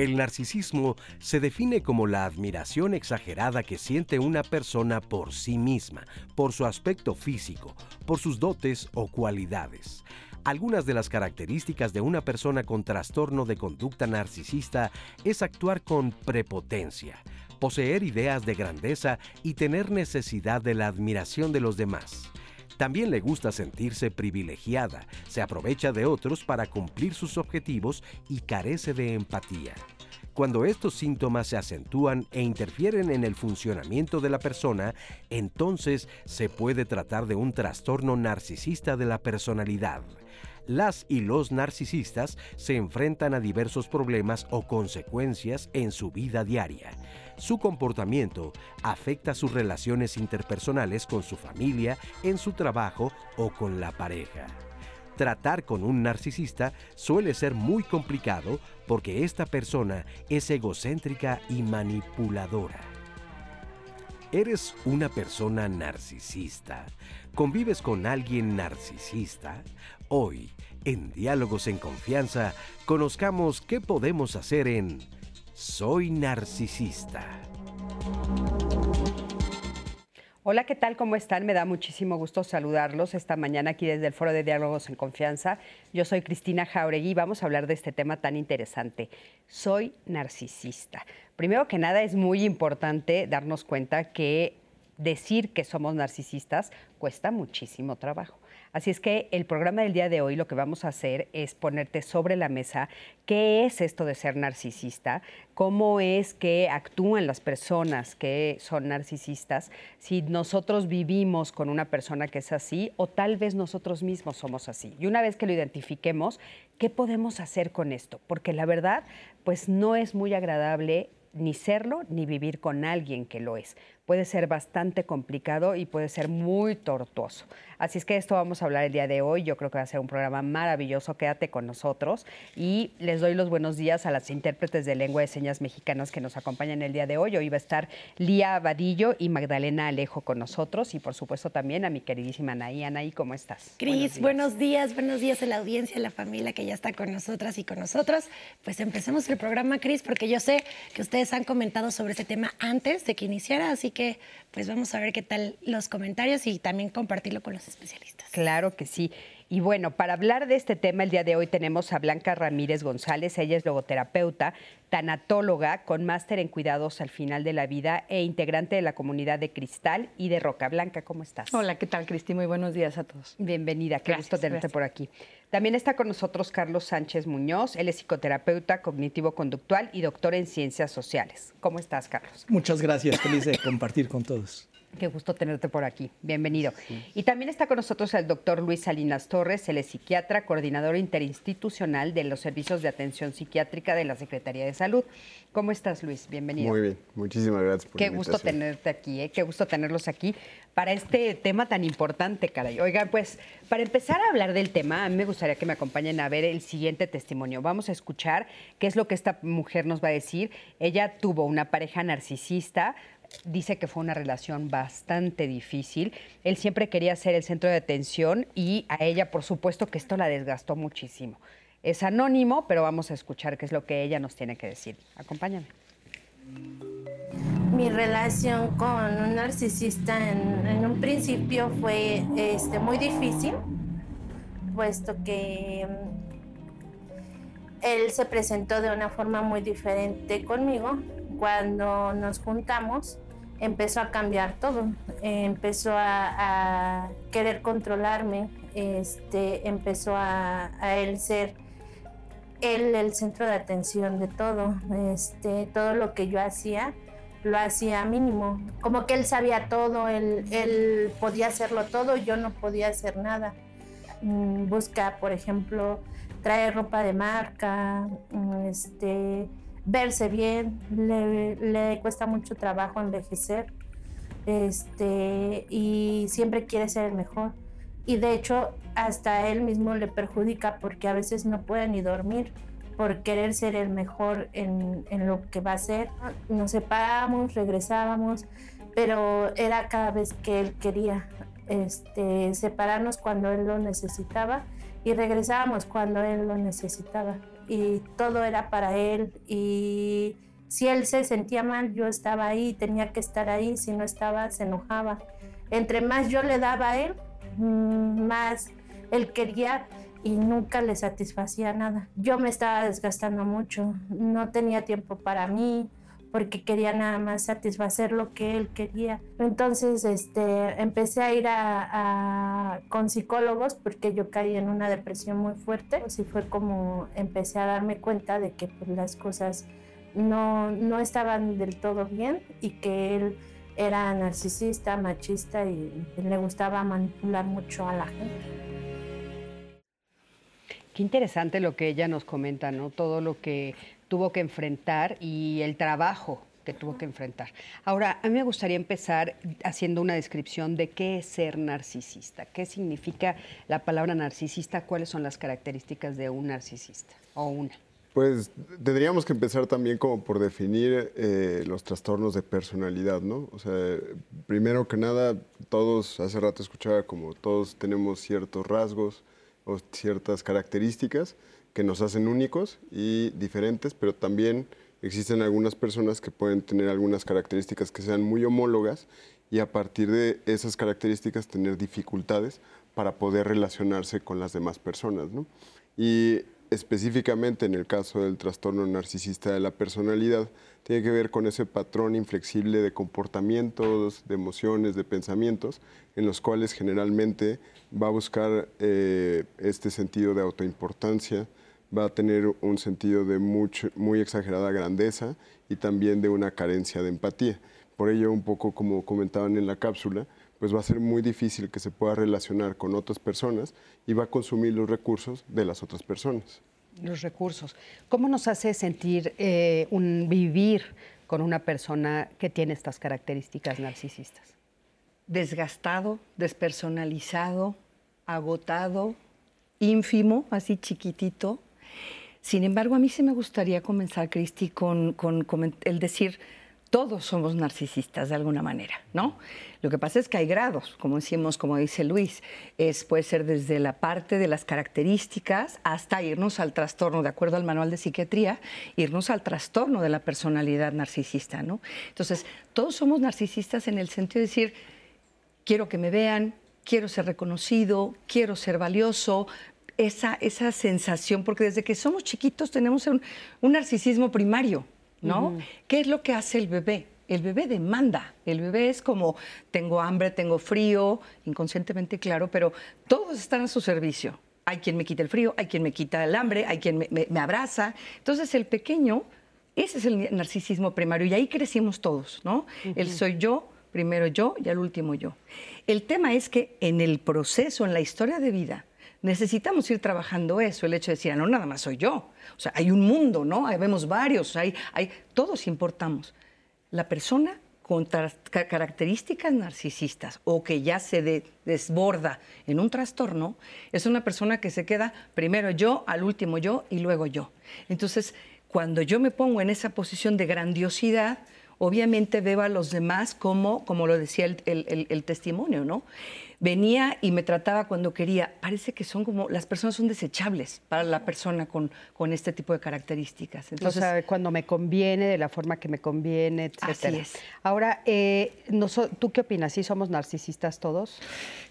El narcisismo se define como la admiración exagerada que siente una persona por sí misma, por su aspecto físico, por sus dotes o cualidades. Algunas de las características de una persona con trastorno de conducta narcisista es actuar con prepotencia, poseer ideas de grandeza y tener necesidad de la admiración de los demás. También le gusta sentirse privilegiada, se aprovecha de otros para cumplir sus objetivos y carece de empatía. Cuando estos síntomas se acentúan e interfieren en el funcionamiento de la persona, entonces se puede tratar de un trastorno narcisista de la personalidad las y los narcisistas se enfrentan a diversos problemas o consecuencias en su vida diaria. Su comportamiento afecta sus relaciones interpersonales con su familia, en su trabajo o con la pareja. Tratar con un narcisista suele ser muy complicado porque esta persona es egocéntrica y manipuladora. ¿Eres una persona narcisista? ¿Convives con alguien narcisista? Hoy, en Diálogos en Confianza, conozcamos qué podemos hacer en Soy Narcisista. Hola, ¿qué tal? ¿Cómo están? Me da muchísimo gusto saludarlos esta mañana aquí desde el Foro de Diálogos en Confianza. Yo soy Cristina Jauregui y vamos a hablar de este tema tan interesante. Soy narcisista. Primero que nada, es muy importante darnos cuenta que decir que somos narcisistas cuesta muchísimo trabajo. Así es que el programa del día de hoy lo que vamos a hacer es ponerte sobre la mesa qué es esto de ser narcisista, cómo es que actúan las personas que son narcisistas, si nosotros vivimos con una persona que es así o tal vez nosotros mismos somos así. Y una vez que lo identifiquemos, ¿qué podemos hacer con esto? Porque la verdad, pues no es muy agradable ni serlo ni vivir con alguien que lo es puede ser bastante complicado y puede ser muy tortuoso. Así es que esto vamos a hablar el día de hoy. Yo creo que va a ser un programa maravilloso. Quédate con nosotros y les doy los buenos días a las intérpretes de lengua de señas mexicanas que nos acompañan el día de hoy. Hoy va a estar Lía Vadillo y Magdalena Alejo con nosotros y por supuesto también a mi queridísima Anaí. Anaí, ¿cómo estás? Cris, buenos días. buenos días, a la audiencia, a la familia que ya está con nosotras y con nosotros. Pues empecemos el programa, Cris, porque yo sé que ustedes han comentado sobre este tema antes de que iniciara, así que pues vamos a ver qué tal los comentarios y también compartirlo con los especialistas. Claro que sí. Y bueno, para hablar de este tema, el día de hoy tenemos a Blanca Ramírez González. Ella es logoterapeuta, tanatóloga con máster en cuidados al final de la vida e integrante de la comunidad de Cristal y de Roca. Blanca, ¿cómo estás? Hola, ¿qué tal, Cristi? Muy buenos días a todos. Bienvenida, qué gusto tenerte por aquí. También está con nosotros Carlos Sánchez Muñoz. Él es psicoterapeuta cognitivo-conductual y doctor en ciencias sociales. ¿Cómo estás, Carlos? Muchas gracias, feliz de compartir con todos. Qué gusto tenerte por aquí. Bienvenido. Y también está con nosotros el doctor Luis Salinas Torres, es psiquiatra, coordinador interinstitucional de los servicios de atención psiquiátrica de la Secretaría de Salud. ¿Cómo estás, Luis? Bienvenido. Muy bien, muchísimas gracias por Qué gusto tenerte aquí, ¿eh? qué gusto tenerlos aquí para este tema tan importante, caray. Oigan, pues para empezar a hablar del tema, a mí me gustaría que me acompañen a ver el siguiente testimonio. Vamos a escuchar qué es lo que esta mujer nos va a decir. Ella tuvo una pareja narcisista, dice que fue una relación bastante difícil. Él siempre quería ser el centro de atención y a ella, por supuesto, que esto la desgastó muchísimo. Es anónimo, pero vamos a escuchar qué es lo que ella nos tiene que decir. Acompáñame. Mi relación con un narcisista en, un principio fue este, muy difícil, puesto que mm, él se presentó de una forma muy diferente conmigo cuando nos juntamos, empezó a cambiar todo. empezó a, querer controlarme, este, empezó a, él ser él el centro de atención de todo. Este, todo lo que yo hacía, lo hacía mínimo. Como que él sabía todo, él, podía hacerlo todo, yo no podía hacer nada. Mm, busca, por ejemplo, traer ropa de marca, este, verse bien, le, cuesta mucho trabajo envejecer este, y siempre quiere ser el mejor. Y de hecho hasta él mismo le perjudica porque a veces no puede ni dormir por querer ser el mejor en, en lo que va a ser. Nos separamos, regresábamos, pero era cada vez que él quería este, separarnos cuando él lo necesitaba y regresábamos cuando él lo necesitaba y todo era para él y si él se sentía mal, yo estaba ahí, tenía que estar ahí, si no estaba, se enojaba. Entre más yo le daba a él, mm, más él quería y nunca le satisfacía nada. Yo me estaba desgastando mucho, no tenía tiempo para mí porque quería nada más satisfacer lo que él quería. Entonces este, empecé a ir a, con psicólogos porque yo caí en una depresión muy fuerte. Así fue como empecé a darme cuenta de que pues, las cosas no, no estaban del todo bien y que él era narcisista, machista y le gustaba manipular mucho a la gente. Qué interesante lo que ella nos comenta, ¿no? Todo lo que tuvo que enfrentar y el trabajo que tuvo que enfrentar. Ahora, a mí me gustaría empezar haciendo una descripción de qué es ser narcisista, qué significa la palabra narcisista, cuáles son las características de un narcisista o una. Pues tendríamos que empezar también como por definir eh, los trastornos de personalidad, ¿no? O sea, primero que nada, todos, hace rato escuchaba como todos tenemos ciertos rasgos o ciertas características que nos hacen únicos y diferentes, pero también existen algunas personas que pueden tener algunas características que sean muy homólogas y a partir de esas características tener dificultades para poder relacionarse con las demás personas, ¿no? Y específicamente en el caso del trastorno narcisista de la personalidad, tiene que ver con ese patrón inflexible de comportamientos, de emociones, de pensamientos, en los cuales generalmente va a buscar eh, este sentido de autoimportancia, va a tener un sentido de muy exagerada grandeza y también de una carencia de empatía. Por ello, un poco como comentaban en la cápsula, pues va a ser muy difícil que se pueda relacionar con otras personas y va a consumir los recursos de las otras personas. Los recursos. ¿Cómo nos hace sentir eh, un vivir con una persona que tiene estas características narcisistas? Desgastado, despersonalizado, agotado, ínfimo, así chiquitito. Sin embargo, a mí sí me gustaría comenzar, Cristi, con el decir, todos somos narcisistas de alguna manera, ¿no? Lo que pasa es que hay grados, como decimos, como dice Luis, es, puede ser desde la parte de las características hasta irnos al trastorno, de acuerdo al manual de psiquiatría, irnos al trastorno de la personalidad narcisista, ¿no? Entonces, todos somos narcisistas en el sentido de decir, quiero que me vean, quiero ser reconocido, quiero ser valioso, esa, esa sensación, porque desde que somos chiquitos tenemos un narcisismo primario, ¿no? ¿Qué es lo que hace el bebé? El bebé demanda. El bebé es como, tengo hambre, tengo frío, inconscientemente claro, pero todos están a su servicio. Hay quien me quita el frío, hay quien me quita el hambre, hay quien me, abraza. Entonces el pequeño, ese es el narcisismo primario y ahí crecimos todos, ¿no? El soy yo, primero yo y al último yo. El tema es que en el proceso, en la historia de vida, necesitamos ir trabajando eso, el hecho de decir, ah, no, nada más soy yo. O sea, hay un mundo, ¿no? Hay, vemos varios, hay, hay, todos importamos. La persona con características narcisistas o que ya se desborda en un trastorno, es una persona que se queda primero yo, al último yo y luego yo. Entonces, cuando yo me pongo en esa posición de grandiosidad, obviamente veo a los demás como, como lo decía el, el testimonio, ¿no? Venía y me trataba cuando quería. Parece que son como, las personas son desechables para la persona con, con este tipo de características. Entonces, o sea, cuando me conviene, de la forma que me conviene, etc. Así es. Ahora, eh, ¿tú qué opinas? ¿Sí somos narcisistas todos?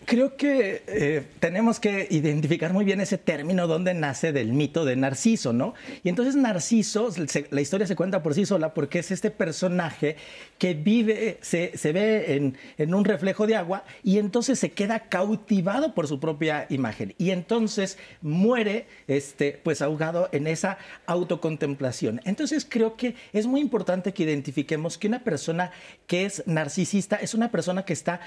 Creo que eh, tenemos que identificar muy bien ese término donde nace del mito de Narciso, ¿no? Y entonces Narciso, la historia se cuenta por sí sola porque es este personaje que vive, se, se ve en, en un reflejo de agua y entonces se queda cautivado por su propia imagen y entonces muere este, pues ahogado en esa autocontemplación. Entonces creo que es muy importante que identifiquemos que una persona que es narcisista es una persona que está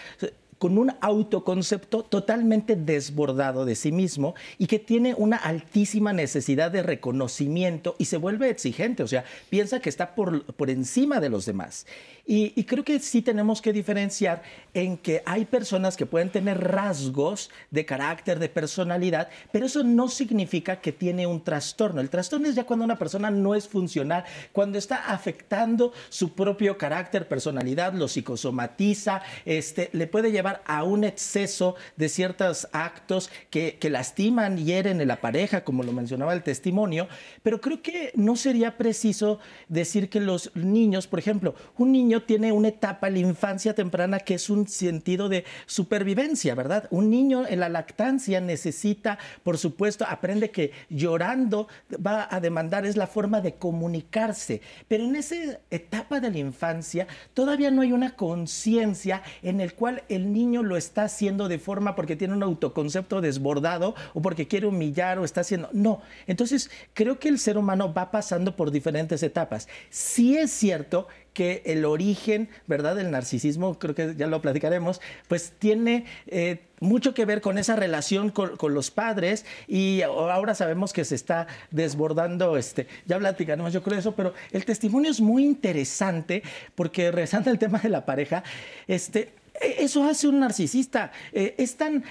con un autoconcepto totalmente desbordado de sí mismo y que tiene una altísima necesidad de reconocimiento y se vuelve exigente, o sea, piensa que está por, por encima de los demás. Y, creo que sí tenemos que diferenciar en que hay personas que pueden tener rasgos de carácter, de personalidad, pero eso no significa que tiene un trastorno. El trastorno es ya cuando una persona no es funcional, cuando está afectando su propio carácter, personalidad, lo psicosomatiza, este, le puede llevar a un exceso de ciertos actos que, que lastiman, hieren en la pareja, como lo mencionaba el testimonio, pero creo que no sería preciso decir que los niños, por ejemplo, un niño tiene una etapa la infancia temprana que es un sentido de supervivencia, ¿verdad? Un niño en la lactancia necesita, por supuesto, aprende que llorando va a demandar, es la forma de comunicarse, pero en esa etapa de la infancia todavía no hay una conciencia en el cual el niño lo está haciendo de forma porque tiene un autoconcepto desbordado o porque quiere humillar o está haciendo, no. Entonces, creo que el ser humano va pasando por diferentes etapas. Sí es cierto que el origen, ¿verdad?, del narcisismo, creo que ya lo platicaremos, pues tiene eh, mucho que ver con esa relación con, los padres y ahora sabemos que se está desbordando, este, ya platicaremos yo creo eso, pero el testimonio es muy interesante porque regresando al tema de la pareja, este, eso hace un narcisista. Eh, es tan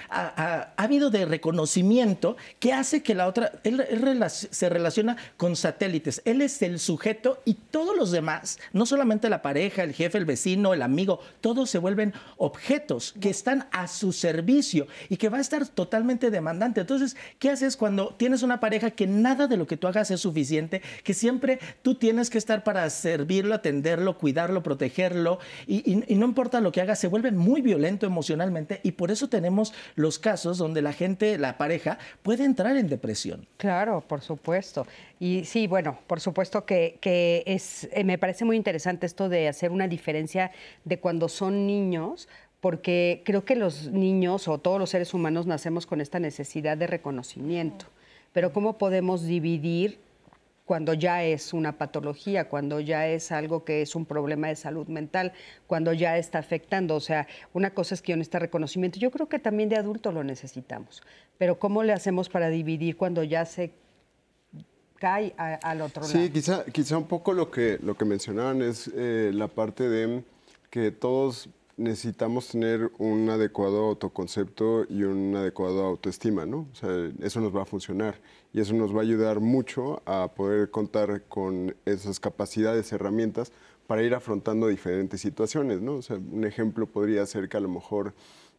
ávido de reconocimiento que hace que la otra, él, se relaciona con satélites. Él es el sujeto y todos los demás, no solamente la pareja, el jefe, el vecino, el amigo, todos se vuelven objetos que están a su servicio y que va a estar totalmente demandante. Entonces, ¿qué haces cuando tienes una pareja que nada de lo que tú hagas es suficiente, que siempre tú tienes que estar para servirlo, atenderlo, cuidarlo, protegerlo y, y no importa lo que hagas, se vuelve muy violento emocionalmente y por eso tenemos los casos donde la gente, la pareja, puede entrar en depresión. Claro, por supuesto. Y sí, bueno, por supuesto que, es, eh, me parece muy interesante esto de hacer una diferencia de cuando son niños, porque creo que los niños o todos los seres humanos nacemos con esta necesidad de reconocimiento. Pero ¿cómo podemos dividir cuando ya es una patología, cuando ya es algo que es un problema de salud mental, cuando ya está afectando. O sea, una cosa es que yo necesito reconocimiento. Yo creo que también de adulto lo necesitamos. Pero ¿cómo le hacemos para dividir cuando ya se cae al otro lado? Sí, quizá, quizá un poco lo que, lo que mencionaban es eh, la parte de que todos necesitamos tener un adecuado autoconcepto y un adecuado autoestima, ¿no? O sea, eso nos va a funcionar y eso nos va a ayudar mucho a poder contar con esas capacidades, herramientas para ir afrontando diferentes situaciones, ¿no? O sea, un ejemplo podría ser que a lo mejor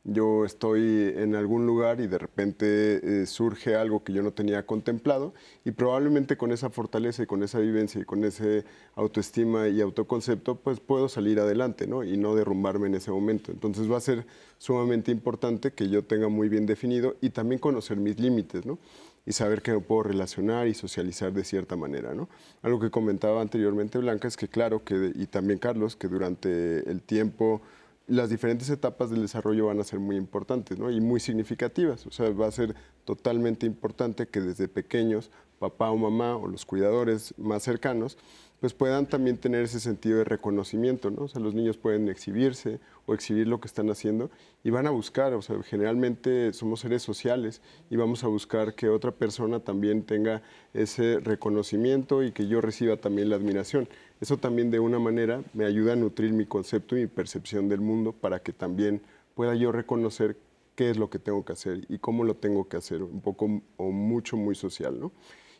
yo estoy en algún lugar y de repente eh, surge algo que yo no tenía contemplado y probablemente con esa fortaleza y con esa vivencia y con ese autoestima y autoconcepto, pues puedo salir adelante, ¿no? Y no derrumbarme en ese momento. Entonces va a ser sumamente importante que yo tenga muy bien definido y también conocer mis límites, ¿no? y saber que me puedo relacionar y socializar de cierta manera. ¿no? Algo que comentaba anteriormente Blanca es que claro, que, y también Carlos, que durante el tiempo las diferentes etapas del desarrollo van a ser muy importantes ¿no? y muy significativas. O sea, va a ser totalmente importante que desde pequeños papá o mamá o los cuidadores más cercanos pues puedan también tener ese sentido de reconocimiento, ¿no? O sea, los niños pueden exhibirse o exhibir lo que están haciendo y van a buscar, o sea, generalmente somos seres sociales y vamos a buscar que otra persona también tenga ese reconocimiento y que yo reciba también la admiración. Eso también de una manera me ayuda a nutrir mi concepto y mi percepción del mundo para que también pueda yo reconocer qué es lo que tengo que hacer y cómo lo tengo que hacer, un poco o mucho, muy social, ¿no?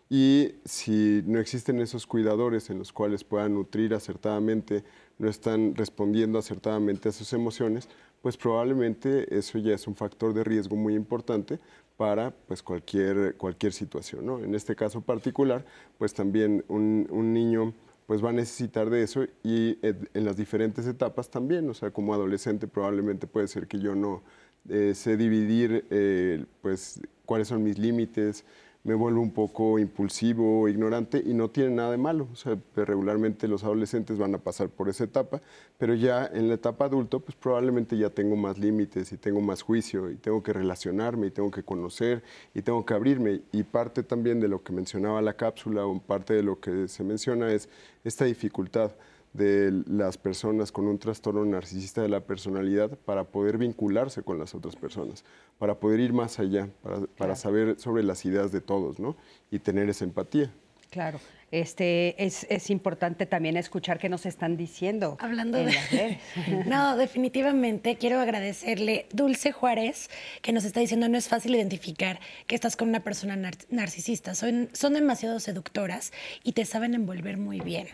Y si no existen esos cuidadores en los cuales puedan nutrir acertadamente, no están respondiendo acertadamente a sus emociones, pues probablemente eso ya es un factor de riesgo muy importante para pues cualquier, cualquier situación. ¿no? En este caso particular, pues también un, un niño pues va a necesitar de eso y en las diferentes etapas también, o sea, como adolescente probablemente puede ser que yo no eh, sé dividir eh, pues cuáles son mis límites, me vuelvo un poco impulsivo, ignorante y no tiene nada de malo. O sea, pues, regularmente los adolescentes van a pasar por esa etapa, pero ya en la etapa adulto, pues probablemente ya tengo más límites y tengo más juicio y tengo que relacionarme y tengo que conocer y tengo que abrirme. Y parte también de lo que mencionaba la cápsula o parte de lo que se menciona es esta dificultad de las personas con un trastorno narcisista de la personalidad para poder vincularse con las otras personas, para poder ir más allá, para, saber sobre las ideas de todos, ¿no? Y tener esa empatía. Claro. Este, es, importante también escuchar qué nos están diciendo. Hablando de... no, definitivamente quiero agradecerle Dulce Juárez, que nos está diciendo no es fácil identificar que estás con una persona narcisista. Son, son demasiado seductoras y te saben envolver muy bien.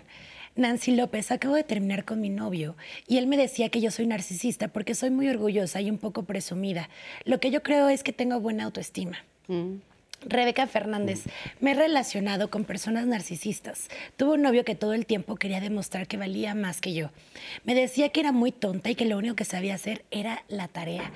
Nancy López, acabo de terminar con mi novio y él me decía que yo soy narcisista porque soy muy orgullosa y un poco presumida. Lo que yo creo es que tengo buena autoestima. Mm. Rebeca Fernández, me he relacionado con personas narcisistas. Tuve un novio que todo el tiempo quería demostrar que valía más que yo. Me decía que era muy tonta y que lo único que sabía hacer era la tarea.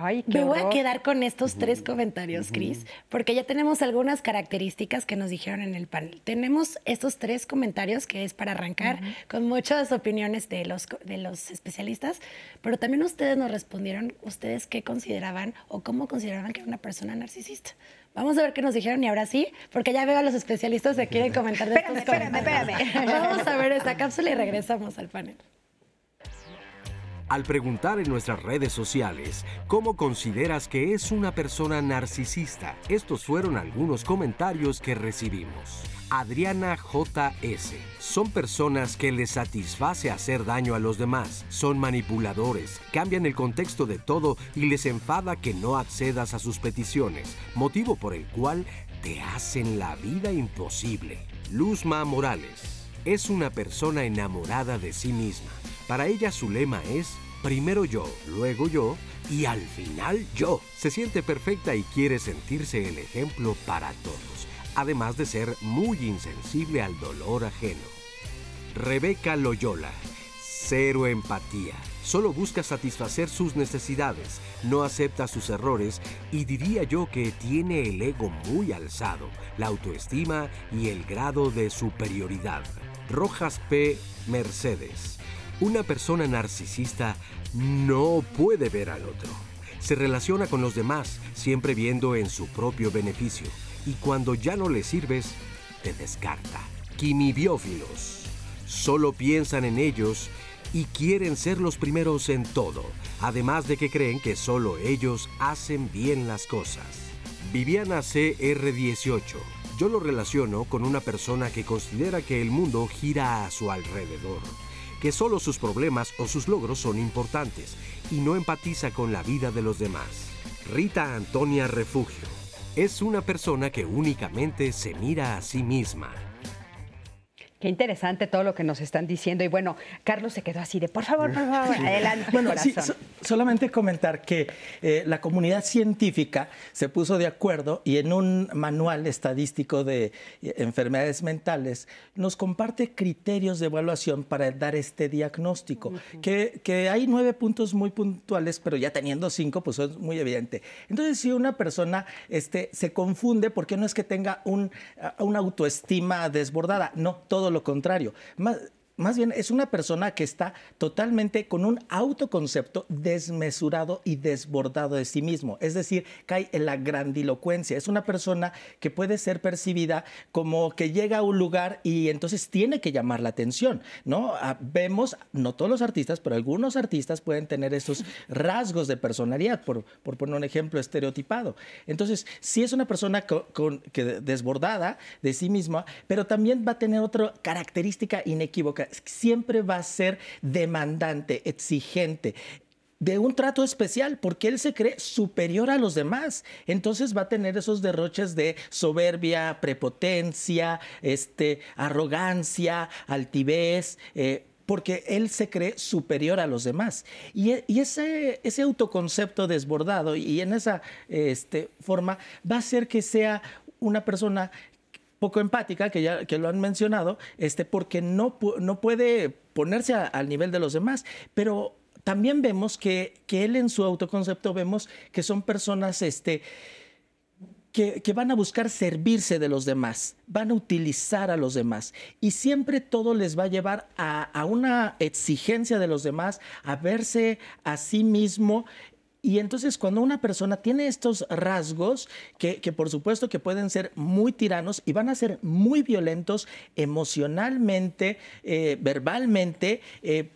Ay, Me voy a quedar con estos tres comentarios, Cris, porque ya tenemos algunas características que nos dijeron en el panel. Tenemos estos tres comentarios que es para arrancar con muchas opiniones de los, de los especialistas, pero también ustedes nos respondieron, ustedes qué consideraban o cómo consideraban que era una persona narcisista. Vamos a ver qué nos dijeron y ahora sí, porque ya veo a los especialistas que quieren comentar de espérame, espérame, espérame. Vamos a ver esta cápsula y regresamos al panel. Al preguntar en nuestras redes sociales cómo consideras que es una persona narcisista, estos fueron algunos comentarios que recibimos. Adriana JS. Son personas que les satisface hacer daño a los demás, son manipuladores, cambian el contexto de todo y les enfada que no accedas a sus peticiones, motivo por el cual te hacen la vida imposible. Luzma Morales. Es una persona enamorada de sí misma. Para ella su lema es primero yo, luego yo y al final yo. Se siente perfecta y quiere sentirse el ejemplo para todos además de ser muy insensible al dolor ajeno. Rebeca Loyola, cero empatía, solo busca satisfacer sus necesidades, no acepta sus errores y diría yo que tiene el ego muy alzado, la autoestima y el grado de superioridad. Rojas P. Mercedes, una persona narcisista no puede ver al otro. Se relaciona con los demás, siempre viendo en su propio beneficio y cuando ya no le sirves, te descarta. Quimibiófilos. Solo piensan en ellos y quieren ser los primeros en todo, además de que creen que solo ellos hacen bien las cosas. Viviana CR18. Yo lo relaciono con una persona que considera que el mundo gira a su alrededor, que solo sus problemas o sus logros son importantes y no empatiza con la vida de los demás. Rita Antonia Refugio es una persona que únicamente se mira a sí misma. Qué interesante todo lo que nos están diciendo. Y bueno, Carlos se quedó así de, por favor, por favor, adelante. Bueno, sí, solamente comentar que eh, la comunidad científica se puso de acuerdo y en un manual estadístico de eh, enfermedades mentales nos comparte criterios de evaluación para dar este diagnóstico, que, que, hay nueve puntos muy puntuales, pero ya teniendo cinco, pues es muy evidente. Entonces, si una persona este, se confunde, porque no es que tenga un, una autoestima desbordada, no, todo lo contrario. Más bien es una persona que está totalmente con un autoconcepto desmesurado y desbordado de sí mismo. Es decir, cae en la grandilocuencia. Es una persona que puede ser percibida como que llega a un lugar y entonces tiene que llamar la atención. ¿no? Ah, vemos, no todos los artistas, pero algunos artistas pueden tener esos rasgos de personalidad, por, por poner un ejemplo estereotipado. Entonces, si es una persona con, que desbordada de sí misma, pero también va a tener otra característica inequívoca siempre va a ser demandante, exigente de un trato especial, porque él se cree superior a los demás. Entonces va a tener esos derroches de soberbia, prepotencia, este, arrogancia, altivez. Eh, porque él se cree superior a los demás. Y, ese, ese, autoconcepto desbordado y en esa este, forma va a hacer que sea una persona poco empática, que ya que lo han mencionado, este, porque no, no puede ponerse al nivel de los demás, pero también vemos que, que, él en su autoconcepto vemos que son personas este, que, que, van a buscar servirse de los demás, van a utilizar a los demás. Y siempre todo les va a llevar a, a una exigencia de los demás, a verse a sí mismo y entonces cuando una persona tiene estos rasgos, que, por supuesto que pueden ser muy tiranos y van a ser muy violentos emocionalmente, eh, verbalmente, eh,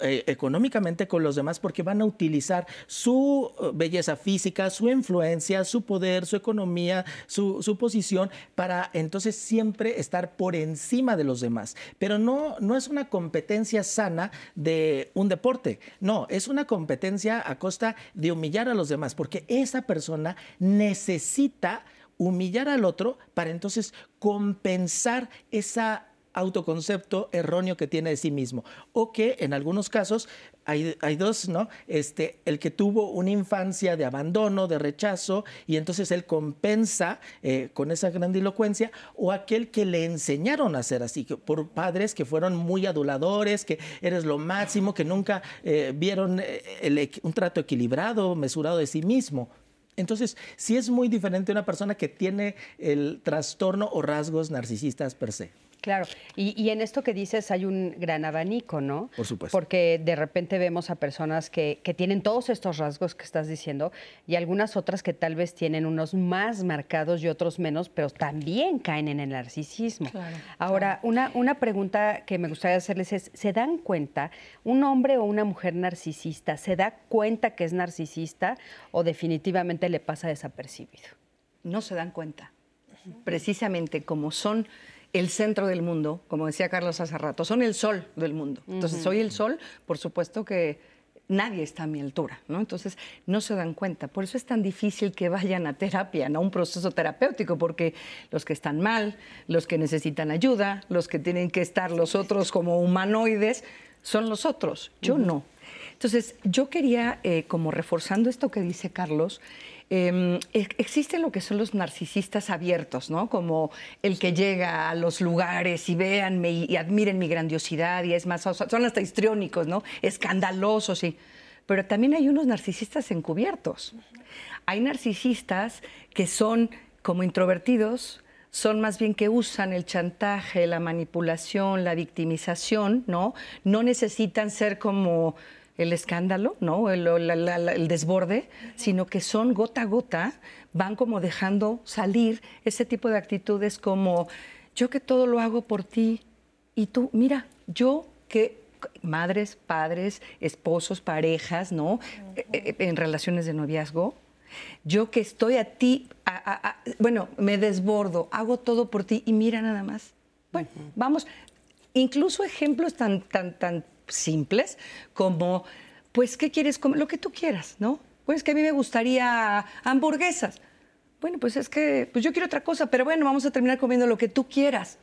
eh, económicamente con los demás porque van a utilizar su eh, belleza física, su influencia, su poder, su economía, su, su, posición para entonces siempre estar por encima de los demás. Pero no, no es una competencia sana de un deporte, no, es una competencia a costa de humillar a los demás porque esa persona necesita humillar al otro para entonces compensar esa autoconcepto erróneo que tiene de sí mismo. O que en algunos casos hay, hay, dos, ¿no? Este, el que tuvo una infancia de abandono, de rechazo, y entonces él compensa eh, con esa grandilocuencia, o aquel que le enseñaron a ser así, por padres que fueron muy aduladores, que eres lo máximo, que nunca eh, vieron eh, un trato equilibrado, mesurado de sí mismo. Entonces, sí es muy diferente una persona que tiene el trastorno o rasgos narcisistas per se. Claro, y, en esto que dices hay un gran abanico, ¿no? Por supuesto. Porque de repente vemos a personas que, tienen todos estos rasgos que estás diciendo y algunas otras que tal vez tienen unos más marcados y otros menos, pero también caen en el narcisismo. Ahora, Una, una pregunta que me gustaría hacerles es, ¿se dan cuenta, un hombre o una mujer narcisista, se da cuenta que es narcisista o definitivamente le pasa desapercibido? No se dan cuenta. Precisamente como son el centro del mundo, como decía Carlos hace rato, son el sol del mundo. Entonces, soy el sol, por supuesto que nadie está a mi altura, ¿no? Entonces, no se dan cuenta. Por eso es tan difícil que vayan a terapia, ¿no? Un proceso terapéutico, porque los que están mal, los que necesitan ayuda, los que tienen que estar los otros como humanoides, son los otros. Yo no. Entonces, yo quería, eh, como reforzando esto que dice Carlos, eh, existen lo que son los narcisistas abiertos, ¿no? Como el que llega a los lugares y véanme y, admiren mi grandiosidad y es más, son hasta histriónicos, ¿no? Escandalosos, sí. Pero también hay unos narcisistas encubiertos. Hay narcisistas que son como introvertidos, son más bien que usan el chantaje, la manipulación, la victimización, ¿no? No necesitan ser como el escándalo, ¿no? El, desborde, sino que son gota a gota, van como dejando salir ese tipo de actitudes como yo que todo lo hago por ti y tú, mira, yo que madres, padres, esposos, parejas, ¿no? Eh, eh, en relaciones de noviazgo, yo que estoy a ti, bueno, me desbordo, hago todo por ti y mira nada más. Bueno, vamos, incluso ejemplos tan, tan, tan simples como, pues, ¿qué quieres comer? Lo que tú quieras, ¿no? Pues que a mí me gustaría hamburguesas. Bueno, pues es que, pues yo quiero otra cosa, pero bueno, vamos a terminar comiendo lo que tú quieras.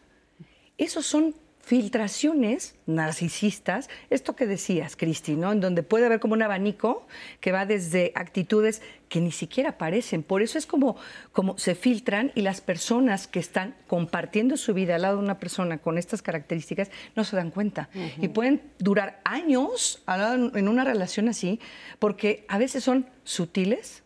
Esos son filtraciones narcisistas, esto que decías, Cristi, ¿no? En donde puede haber como un abanico que va desde actitudes que ni siquiera aparecen. Por eso es como, como se filtran y las personas que están compartiendo su vida al lado de una persona con estas características no se dan cuenta. Y pueden durar años en una relación así, porque a veces son sutiles,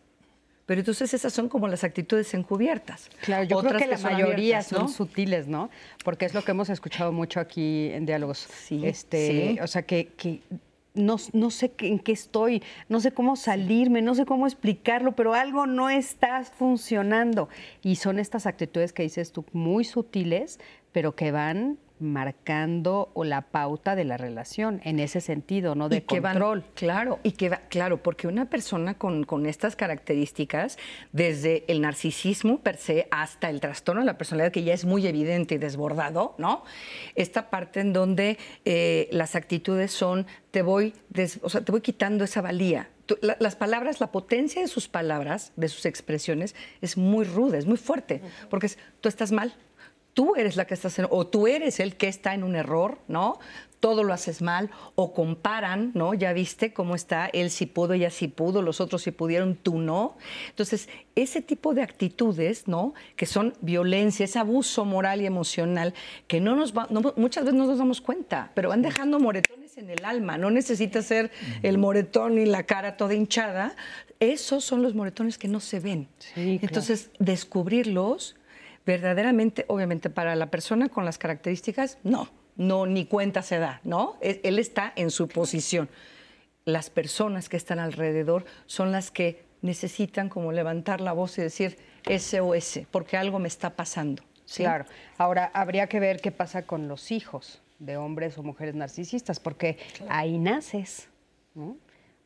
pero entonces esas son como las actitudes encubiertas. Claro, yo creo que, la mayoría son sutiles, ¿no? Porque es lo que hemos escuchado mucho aquí en diálogos. Sí, este, O sea, que, no, no, sé en qué estoy, no sé cómo salirme, no sé cómo explicarlo, pero algo no está funcionando. Y son estas actitudes que dices tú muy sutiles, pero que van marcando la pauta de la relación en ese sentido, ¿no? De control. claro, y que claro, porque una persona con, estas características, desde el narcisismo per se hasta el trastorno de la personalidad, que ya es muy evidente y desbordado, ¿no? Esta parte en donde eh, las actitudes son, te voy, o sea, te voy quitando esa valía, las palabras, la potencia de sus palabras, de sus expresiones, es muy ruda, es muy fuerte, porque es, tú estás mal, tú eres la que estás en, o tú eres el que está en un error, ¿no? Todo lo haces mal, o comparan, ¿no? Ya viste cómo está, él sí pudo, ella sí pudo, los otros sí pudieron, tú no. Entonces, ese tipo de actitudes, ¿no? Que son violencia, ese abuso moral y emocional, que no nos muchas veces no nos damos cuenta, pero van dejando moretones en el alma, no necesita ser el moretón y la cara toda hinchada, esos son los moretones que no se ven. Entonces, descubrirlos verdaderamente, obviamente, para la persona con las características, no, no, ni cuenta se da, ¿no? Él está en su posición. Las personas que están alrededor son las que necesitan como levantar la voz y decir SOS, porque algo me está pasando. Claro. Ahora, habría que ver qué pasa con los hijos de hombres o mujeres narcisistas, porque ahí naces. ¿no?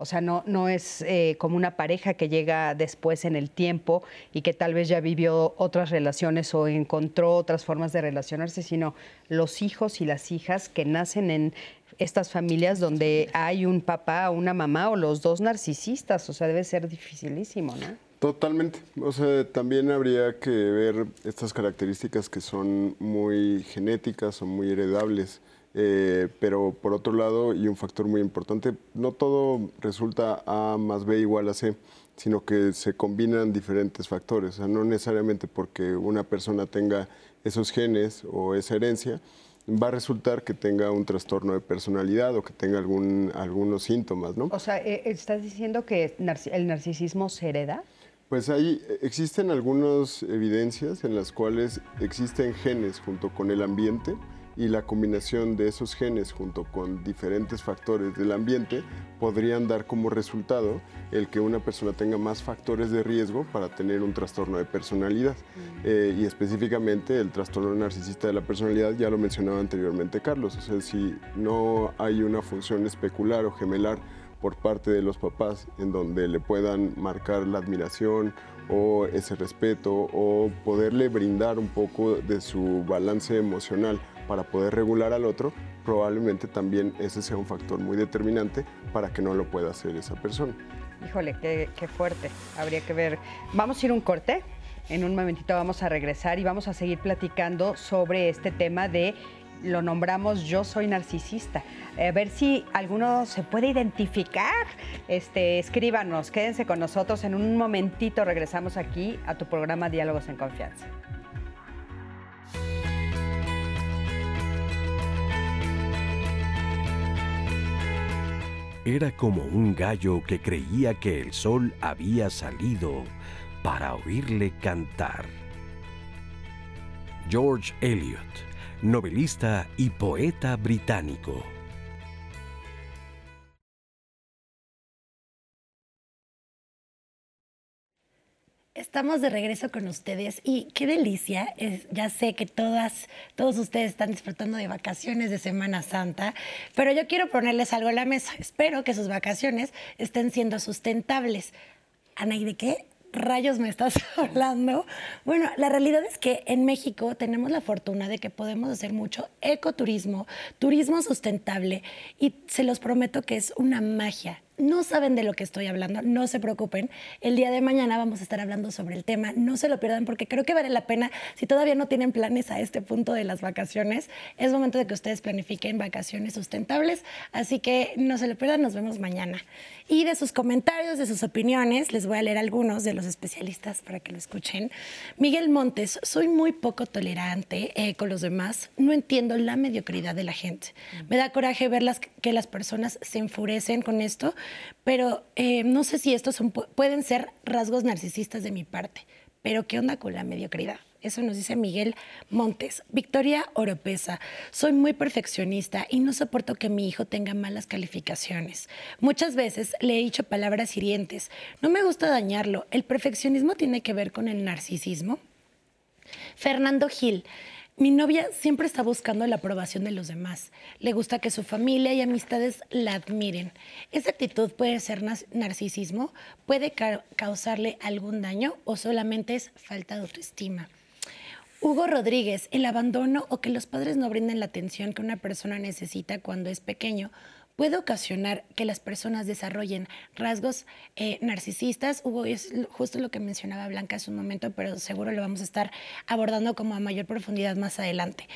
O sea, no, no es eh, como una pareja que llega después en el tiempo y que tal vez ya vivió otras relaciones o encontró otras formas de relacionarse, sino los hijos y las hijas que nacen en estas familias donde hay un papá o una mamá o los dos narcisistas. O sea, debe ser dificilísimo, ¿no? Totalmente. O sea, también habría que ver estas características que son muy genéticas o muy heredables. Eh, pero por otro lado, y un factor muy importante, no todo resulta A más B igual a C, sino que se combinan diferentes factores. O sea, no necesariamente porque una persona tenga esos genes o esa herencia, va a resultar que tenga un trastorno de personalidad o que tenga algún, algunos síntomas, ¿no? O sea, eh, ¿estás diciendo que el narcisismo se hereda? Pues ahí existen algunas evidencias en las cuales existen genes junto con el ambiente y la combinación de esos genes junto con diferentes factores del ambiente podrían dar como resultado el que una persona tenga más factores de riesgo para tener un trastorno de personalidad. Mm. Eh, y específicamente el trastorno narcisista de la personalidad, ya lo mencionaba anteriormente Carlos, o sea, si no hay una función especular o gemelar por parte de los papás en donde le puedan marcar la admiración o ese respeto o poderle brindar un poco de su balance emocional para poder regular al otro, probablemente también ese sea un factor muy determinante para que no lo pueda hacer esa persona. Híjole, qué, fuerte. Habría que ver. Vamos a ir un corte. En un momentito vamos a regresar y vamos a seguir platicando sobre este tema de lo nombramos Yo soy narcisista. A ver si alguno se puede identificar. Este, escríbanos, quédense con nosotros. En un momentito regresamos aquí a tu programa Diálogos en Confianza. Era como un gallo que creía que el sol había salido para oírle cantar. George Eliot, novelista y poeta británico. Estamos de regreso con ustedes y qué delicia. ya sé que todas, todos ustedes están disfrutando de vacaciones de Semana Santa, pero yo quiero ponerles algo a la mesa. Espero que sus vacaciones estén siendo sustentables. Ana, ¿y de qué rayos me estás hablando? Bueno, la realidad es que en México tenemos la fortuna de que podemos hacer mucho ecoturismo, turismo sustentable y se los prometo que es una magia no saben de lo que estoy hablando, no se preocupen. El día de mañana vamos a estar hablando sobre el tema. No se lo pierdan porque creo que vale la pena. Si todavía no tienen planes a este punto de las vacaciones, es momento de que ustedes planifiquen vacaciones sustentables. Así que no se lo pierdan, nos vemos mañana. Y de sus comentarios, de sus opiniones, les voy a leer algunos de los especialistas para que lo escuchen. Miguel Montes, soy muy poco tolerante eh, con los demás. No entiendo la mediocridad de la gente. Me da coraje ver que las personas se enfurecen con esto pero eh, no sé si estos pueden ser rasgos narcisistas de mi parte. Pero ¿qué onda con la mediocridad? Eso nos dice Miguel Montes. Victoria Oropesa. Soy muy perfeccionista y no soporto que mi hijo tenga malas calificaciones. Muchas veces le he dicho palabras hirientes. No me gusta dañarlo. ¿El perfeccionismo tiene que ver con el narcisismo? Fernando Gil. Mi novia siempre está buscando la aprobación de los demás. Le gusta que su familia y amistades la admiren. ¿Esa actitud puede ser narcisismo? ¿Puede causarle algún daño o solamente es falta de autoestima? Hugo Rodríguez, el abandono o que los padres no brinden la atención que una persona necesita cuando es pequeño puede ocasionar que las personas desarrollen rasgos eh, narcisistas. Hugo, es justo lo que mencionaba Blanca hace un momento, pero seguro lo vamos a estar abordando como a mayor profundidad más adelante.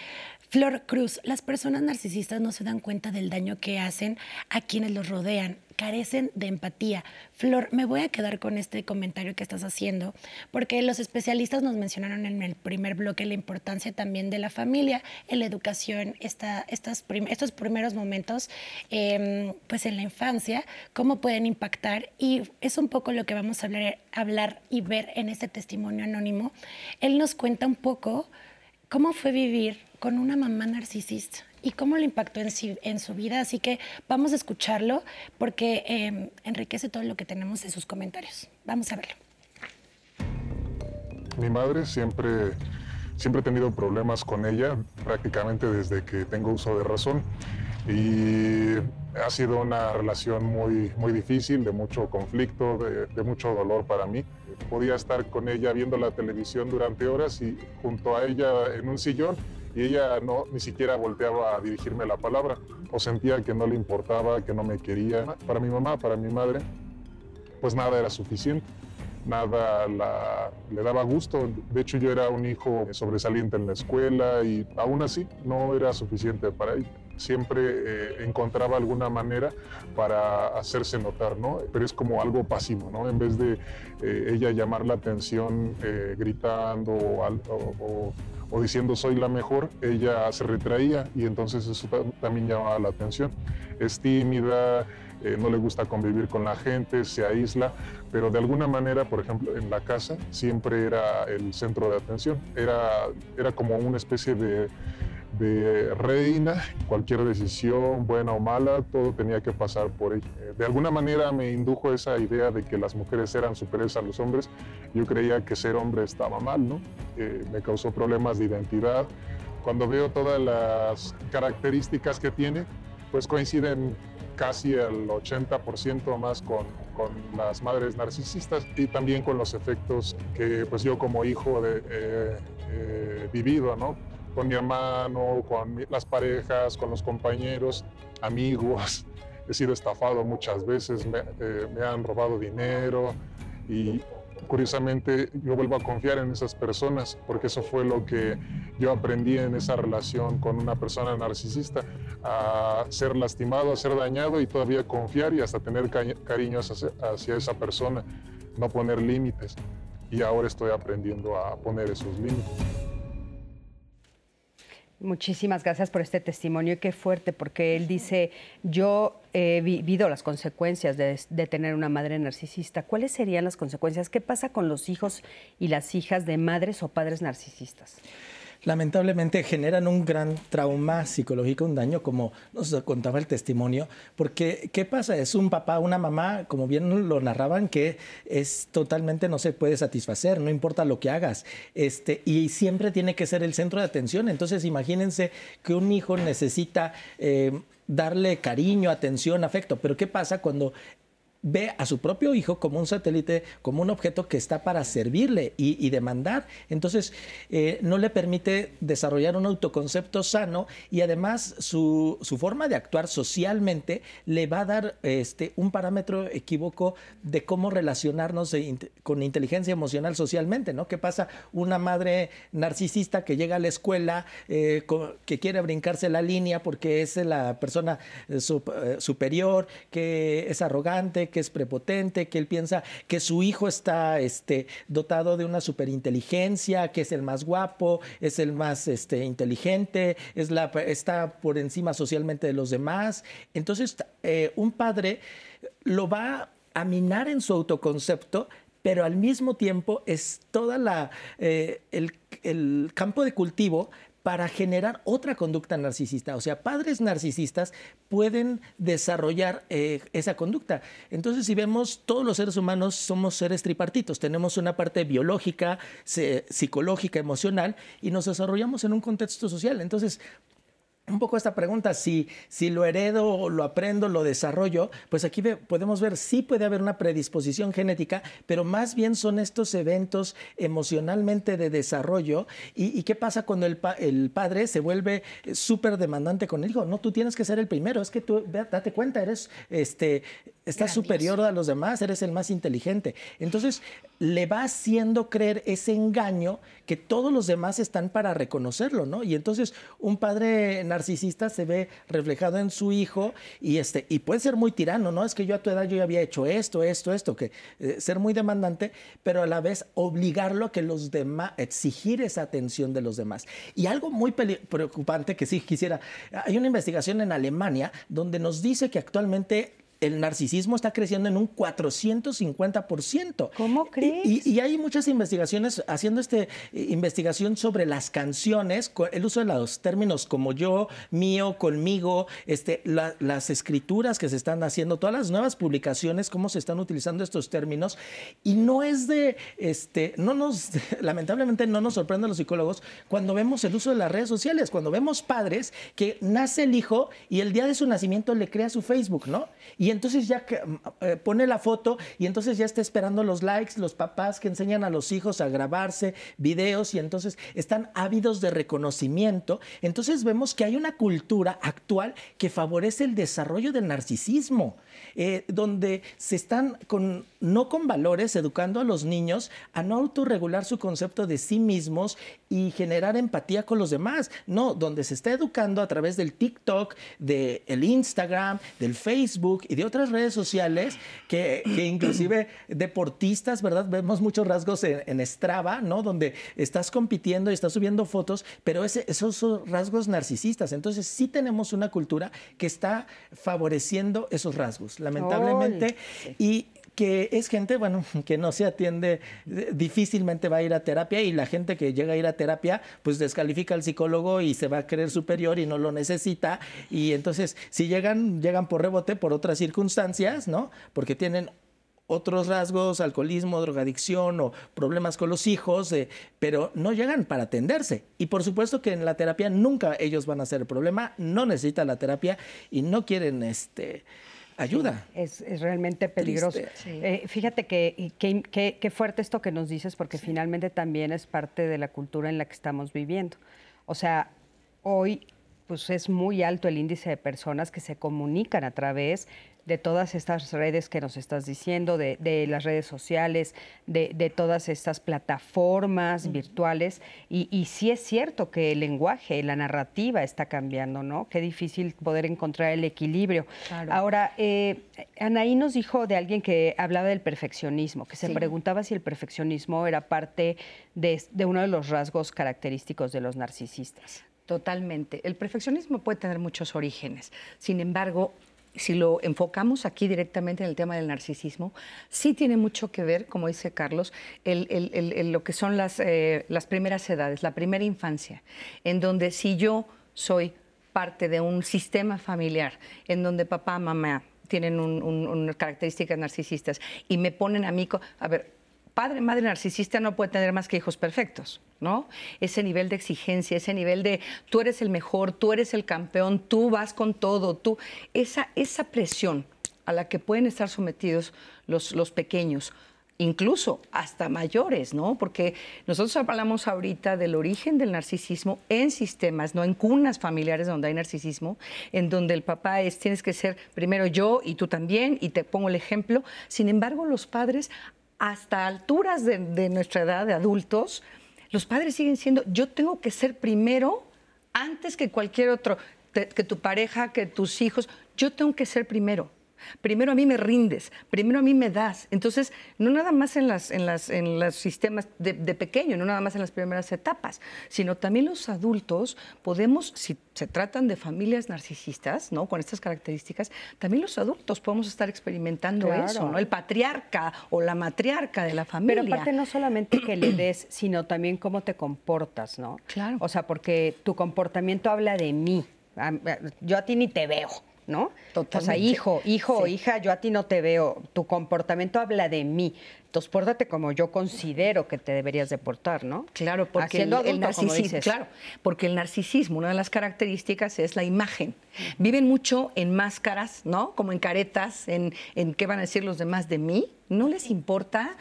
Flor Cruz, las personas narcisistas no se dan cuenta del daño que hacen a quienes los rodean, carecen de empatía. Flor, me voy a quedar con este comentario que estás haciendo, porque los especialistas nos mencionaron en el primer bloque la importancia también de la familia, en la educación, esta, estas estos primeros momentos em, pues en la infancia, cómo pueden impactar y es un poco lo que vamos a hablar, hablar y ver en este testimonio anónimo. Él nos cuenta un poco cómo fue vivir con una mamá narcisista y cómo le impactó en, en su vida. Así que vamos a escucharlo porque em, enriquece todo lo que tenemos en sus comentarios. Vamos a verlo. Mi madre siempre, siempre he tenido problemas con ella prácticamente desde que tengo uso de razón y ha sido una relación muy, muy difícil, de mucho conflicto, de, de, mucho dolor para mí. Podía estar con ella viendo la televisión durante horas y junto a ella en un sillón y ella no ni siquiera volteaba a dirigirme la palabra o sentía que no le importaba, que no me quería. Para mi mamá, para mi madre, pues nada era suficiente. nada le daba gusto. De hecho, yo era un hijo sobresaliente en la escuela y aún así no era suficiente para ella siempre eh, encontraba alguna manera para hacerse notar, ¿no? Pero es como algo pasivo, ¿no? En vez de eh, ella llamar la atención eh, gritando o, diciendo soy la mejor, ella se retraía y entonces eso también llamaba la atención. Es tímida, no le gusta convivir con la gente, se aísla, pero de alguna manera, por ejemplo, en la casa siempre era el centro de atención, era, era como una especie de de reina, cualquier decisión, buena o mala, todo tenía que pasar por ella. Eh, de alguna manera me indujo esa idea de que las mujeres eran superiores a los hombres. Yo creía que ser hombre estaba mal, ¿no? Eh, me causó problemas de identidad. Cuando veo todas las características que tiene, pues coinciden casi el 80% más con, con, las madres narcisistas y también con los efectos que pues yo como hijo de, eh, vivido, ¿no? Con mi hermano, con las parejas, con los compañeros, amigos. He sido estafado muchas veces, me, eh, han robado dinero y curiosamente yo vuelvo a confiar en esas personas porque eso fue lo que yo aprendí en esa relación con una persona narcisista, a ser lastimado, a ser dañado y todavía confiar y hasta tener cariño hacia esa persona, no poner límites. Y ahora estoy aprendiendo a poner esos límites. Muchísimas gracias por este testimonio y qué fuerte, porque él dice, yo he vivido las consecuencias de, de, tener una madre narcisista. ¿Cuáles serían las consecuencias? ¿Qué pasa con los hijos y las hijas de madres o padres narcisistas? Lamentablemente generan un gran trauma psicológico, un daño, como nos contaba el testimonio, porque ¿qué pasa? Es un papá, una mamá, como bien lo narraban, que es totalmente no se puede satisfacer, no importa lo que hagas, este, y siempre tiene que ser el centro de atención. Entonces, imagínense que un hijo necesita eh, darle cariño, atención, afecto, pero ¿qué pasa cuando ve a su propio hijo como un satélite, como un objeto que está para servirle y, demandar. Entonces, eh, no le permite desarrollar un autoconcepto sano y además su, forma de actuar socialmente le va a dar este, un parámetro equívoco de cómo relacionarnos con inteligencia emocional socialmente, ¿no? ¿Qué pasa? Una madre narcisista que llega a la escuela, eh, que quiere brincarse la línea porque es la persona eh, superior, que es arrogante, que es prepotente, que él piensa que su hijo está este, dotado de una superinteligencia, que es el más guapo, es el más este, inteligente, es la, está por encima socialmente de los demás. Entonces, eh, un padre lo va a minar en su autoconcepto, pero al mismo tiempo es toda la eh, el, el, campo de cultivo para generar otra conducta narcisista. O sea, padres narcisistas pueden desarrollar eh, esa conducta. Entonces, si vemos, todos los seres humanos somos seres tripartitos. Tenemos una parte biológica, psicológica, emocional, y nos desarrollamos en un contexto social. Entonces, un poco esta pregunta, si, si lo heredo, lo aprendo, lo desarrollo, pues aquí podemos ver, sí puede haber una predisposición genética, pero más bien son estos eventos emocionalmente de desarrollo. ¿Y, qué pasa cuando el, el padre se vuelve súper demandante con el hijo? No, tú tienes que ser el primero, es que tú, date cuenta, eres, este, estás superior a los demás, eres el más inteligente. Entonces, le va haciendo creer ese engaño que todos los demás están para reconocerlo, ¿no? Y entonces un padre narcisista se ve reflejado en su hijo y, este, y puede ser muy tirano, ¿no? Es que yo a tu edad yo ya había hecho esto, esto, esto, que eh, ser muy demandante, pero a la vez obligarlo a que los demás, exigir esa atención de los demás. Y algo muy preocupante que sí quisiera, hay una investigación en Alemania donde nos dice que actualmente el narcisismo está creciendo en un 450%. ¿Cómo crees? Y, hay muchas investigaciones haciendo esta eh, investigación sobre las canciones, el uso de los términos como yo, mío, conmigo, este, las escrituras que se están haciendo, todas las nuevas publicaciones, cómo se están utilizando estos términos. Y no es de, este, no nos, lamentablemente no nos sorprende a los psicólogos cuando vemos el uso de las redes sociales, cuando vemos padres que nace el hijo y el día de su nacimiento le crea su Facebook, ¿no? Y entonces ya que, eh, pone la foto y entonces ya está esperando los likes, los papás que enseñan a los hijos a grabarse videos y entonces están ávidos de reconocimiento. Entonces vemos que hay una cultura actual que favorece el desarrollo del narcisismo, eh, donde se están con, no con valores educando a los niños a no autorregular su concepto de sí mismos y generar empatía con los demás. No, donde se está educando a través del TikTok, del Instagram, del Facebook y de otras redes sociales que, inclusive deportistas, ¿verdad? Vemos muchos rasgos en, en, Strava, ¿no? Donde estás compitiendo y estás subiendo fotos, pero ese, esos son rasgos narcisistas. Entonces sí tenemos una cultura que está favoreciendo esos rasgos, lamentablemente. Y que es gente, bueno, que no se atiende, difícilmente va a ir a terapia y la gente que llega a ir a terapia, pues descalifica al psicólogo y se va a creer superior y no lo necesita. Y entonces, si llegan, llegan por rebote por otras circunstancias, ¿no? Porque tienen otros rasgos, alcoholismo, drogadicción o problemas con los hijos, eh, pero no llegan para atenderse. Y por supuesto que en la terapia nunca ellos van a ser el problema, no necesitan la terapia y no quieren este ayuda. es, realmente peligroso. Eh, fíjate que qué fuerte esto que nos dices, porque finalmente también es parte de la cultura en la que estamos viviendo. O sea, hoy pues es muy alto el índice de personas que se comunican a través de todas estas redes que nos estás diciendo, de, las redes sociales, de, todas estas plataformas virtuales. Y, sí es cierto que el lenguaje, la narrativa está cambiando, ¿no? Qué difícil poder encontrar el equilibrio. Ahora, eh, Anaí nos dijo de alguien que hablaba del perfeccionismo, que se preguntaba si el perfeccionismo era parte de uno de los rasgos característicos de los narcisistas. Totalmente. El perfeccionismo puede tener muchos orígenes. Sin embargo, si lo enfocamos aquí directamente en el tema del narcisismo, sí tiene mucho que ver, como dice Carlos, lo que son las, eh, las primeras edades, la primera infancia, en donde si yo soy parte de un sistema familiar, en donde papá, mamá tienen unas características narcisistas y me ponen a mí, a ver, padre, madre narcisista no puede tener más que hijos perfectos, ¿no? Ese nivel de exigencia, ese nivel de tú eres el mejor, tú eres el campeón, tú vas con todo, tú, esa, esa presión a la que pueden estar sometidos los, los pequeños, incluso hasta mayores, ¿no? Porque nosotros hablamos ahorita del origen del narcisismo en sistemas, no en cunas familiares donde hay narcisismo, en donde el papá es tienes que ser primero yo y tú también, y te pongo el ejemplo. Sin embargo, los padres hasta alturas de, nuestra edad, de adultos, los padres siguen siendo, yo tengo que ser primero antes que cualquier otro, que tu pareja, que tus hijos, yo tengo que ser primero. Primero a mí me rindes, primero a mí me das. Entonces, no nada más en, las, en, las, en los sistemas de, pequeño, no nada más en las primeras etapas, sino también los adultos podemos, si se tratan de familias narcisistas, ¿no? Con estas características, también los adultos podemos estar experimentando eso, ¿no? El patriarca o la matriarca de la familia. Pero aparte no solamente que le des, sino también cómo te comportas, ¿no? Claro. O sea, porque tu comportamiento habla de mí. Yo a ti ni te veo. ¿No? Totalmente. O sea, hijo, hijo o hija, yo a ti no te veo, tu comportamiento habla de mí. Entonces, pórtate como yo considero que te deberías de portar, ¿no? Claro, porque el, narcisismo, claro, porque el narcisismo, una de las características es la imagen. Viven mucho en máscaras, ¿no? Como en caretas, en, en qué van a decir los demás de mí. No les importa.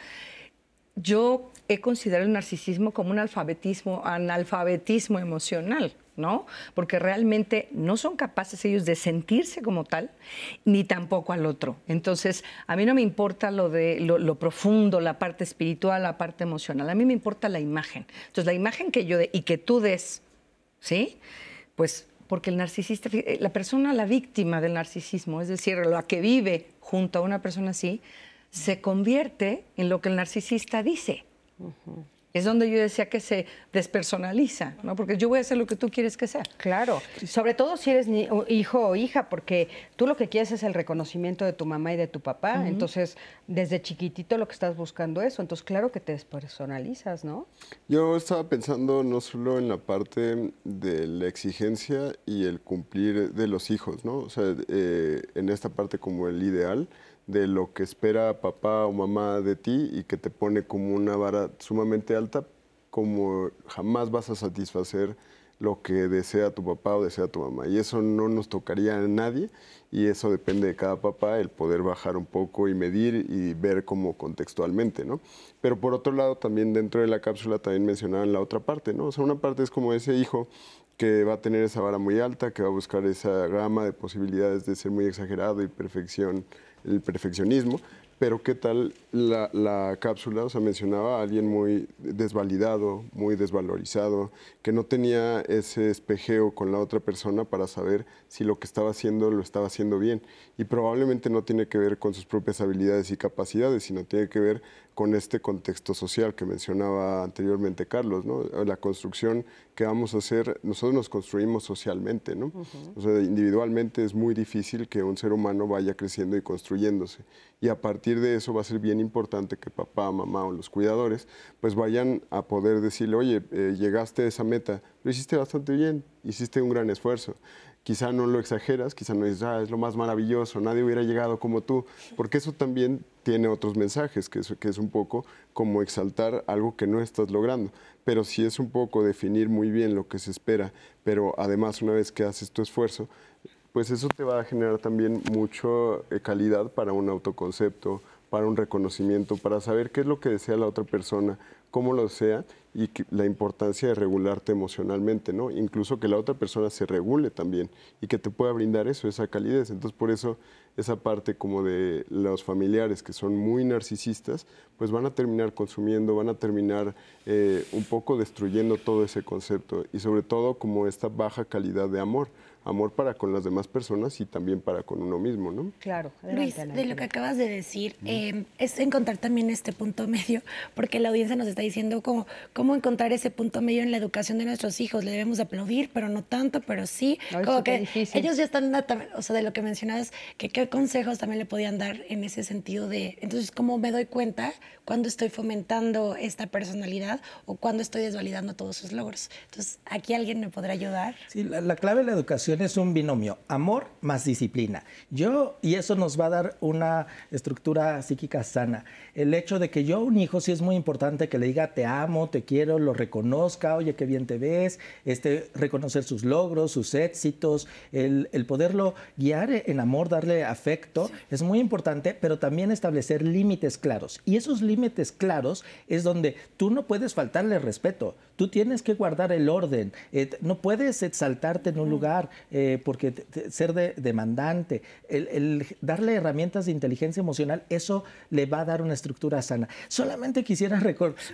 Yo he considerado el narcisismo como un alfabetismo, analfabetismo emocional. ¿No? Porque realmente no son capaces ellos de sentirse como tal, ni tampoco al otro. Entonces, a mí no me importa lo de lo, profundo, la parte espiritual, la parte emocional. A mí me importa la imagen. Entonces, la imagen que yo de y que tú des, ¿sí? Pues porque el narcisista, la persona, la víctima del narcisismo, es decir, la que vive junto a una persona así, se convierte en lo que el narcisista dice es donde yo decía que se despersonaliza, ¿no? Porque yo voy a hacer lo que tú quieres que sea. Claro, sobre todo si eres hijo o hija, porque tú lo que quieres es el reconocimiento de tu mamá y de tu papá, entonces desde chiquitito lo que estás buscando eso, entonces claro que te despersonalizas, ¿no? Yo estaba pensando no solo en la parte de la exigencia y el cumplir de los hijos, ¿no? O sea, eh, en esta parte como el ideal, de lo que espera papá o mamá de ti y que te pone como una vara sumamente alta, como jamás vas a satisfacer lo que desea tu papá o desea tu mamá. Y eso no nos tocaría a nadie y eso depende de cada papá, el poder bajar un poco y medir y ver como contextualmente, ¿no? Pero por otro lado, también dentro de la cápsula también mencionaban la otra parte, ¿no? O sea, una parte es como ese hijo que va a tener esa vara muy alta, que va a buscar esa gama de posibilidades de ser muy exagerado y perfección, el perfeccionismo, pero ¿qué tal la, cápsula? O sea, mencionaba a alguien muy desvalidado, muy desvalorizado, que no tenía ese espejeo con la otra persona para saber si lo que estaba haciendo lo estaba haciendo bien. Y probablemente no tiene que ver con sus propias habilidades y capacidades, sino tiene que ver con este contexto social que mencionaba anteriormente Carlos, ¿no? La construcción que vamos a hacer, nosotros nos construimos socialmente, ¿no? O sea, individualmente es muy difícil que un ser humano vaya creciendo y construyéndose. Y a partir de eso va a ser bien importante que papá, mamá o los cuidadores pues vayan a poder decirle, oye, eh, llegaste a esa meta, lo hiciste bastante bien, hiciste un gran esfuerzo quizá no lo exageras, quizá no dices, ah, es lo más maravilloso, nadie hubiera llegado como tú, porque eso también tiene otros mensajes, que es, que es un poco como exaltar algo que no estás logrando. Pero si es un poco definir muy bien lo que se espera, pero además una vez que haces tu esfuerzo, pues eso te va a generar también mucha eh, calidad para un autoconcepto, para un reconocimiento, para saber qué es lo que desea la otra persona, cómo lo desea y la importancia de regularte emocionalmente, ¿no? Incluso que la otra persona se regule también y que te pueda brindar eso, esa calidez. Entonces, por eso esa parte como de los familiares que son muy narcisistas, pues van a terminar consumiendo, van a terminar eh, un poco destruyendo todo ese concepto y sobre todo como esta baja calidad de amor amor para con las demás personas y también para con uno mismo, ¿no? Claro. Luis, de lo que acabas de decir, eh, es encontrar también este punto medio, porque la audiencia nos está diciendo cómo, cómo encontrar ese punto medio en la educación de nuestros hijos. Le debemos aplaudir, pero no tanto, pero sí. como que ellos ya están, o sea, de lo que mencionabas, que qué consejos también le podían dar en ese sentido de, entonces, ¿cómo me doy cuenta cuando estoy fomentando esta personalidad o cuando estoy desvalidando todos sus logros? Entonces, aquí alguien me podrá ayudar. Sí, la clave de la educación es un binomio, amor más disciplina. Yo, y eso nos va a dar una estructura psíquica sana. El hecho de que yo un hijo sí es muy importante que le diga te amo, te quiero, lo reconozca, oye, qué bien te ves, este, reconocer sus logros, sus éxitos, el, poderlo guiar en amor, darle afecto, es muy importante, pero también establecer límites claros. Y esos límites claros es donde tú no puedes faltarle respeto, tú tienes que guardar el orden, eh, no puedes exaltarte en un lugar, eh, porque ser demandante, el, darle herramientas de inteligencia emocional, eso le va a dar una estructura sana. Solamente quisiera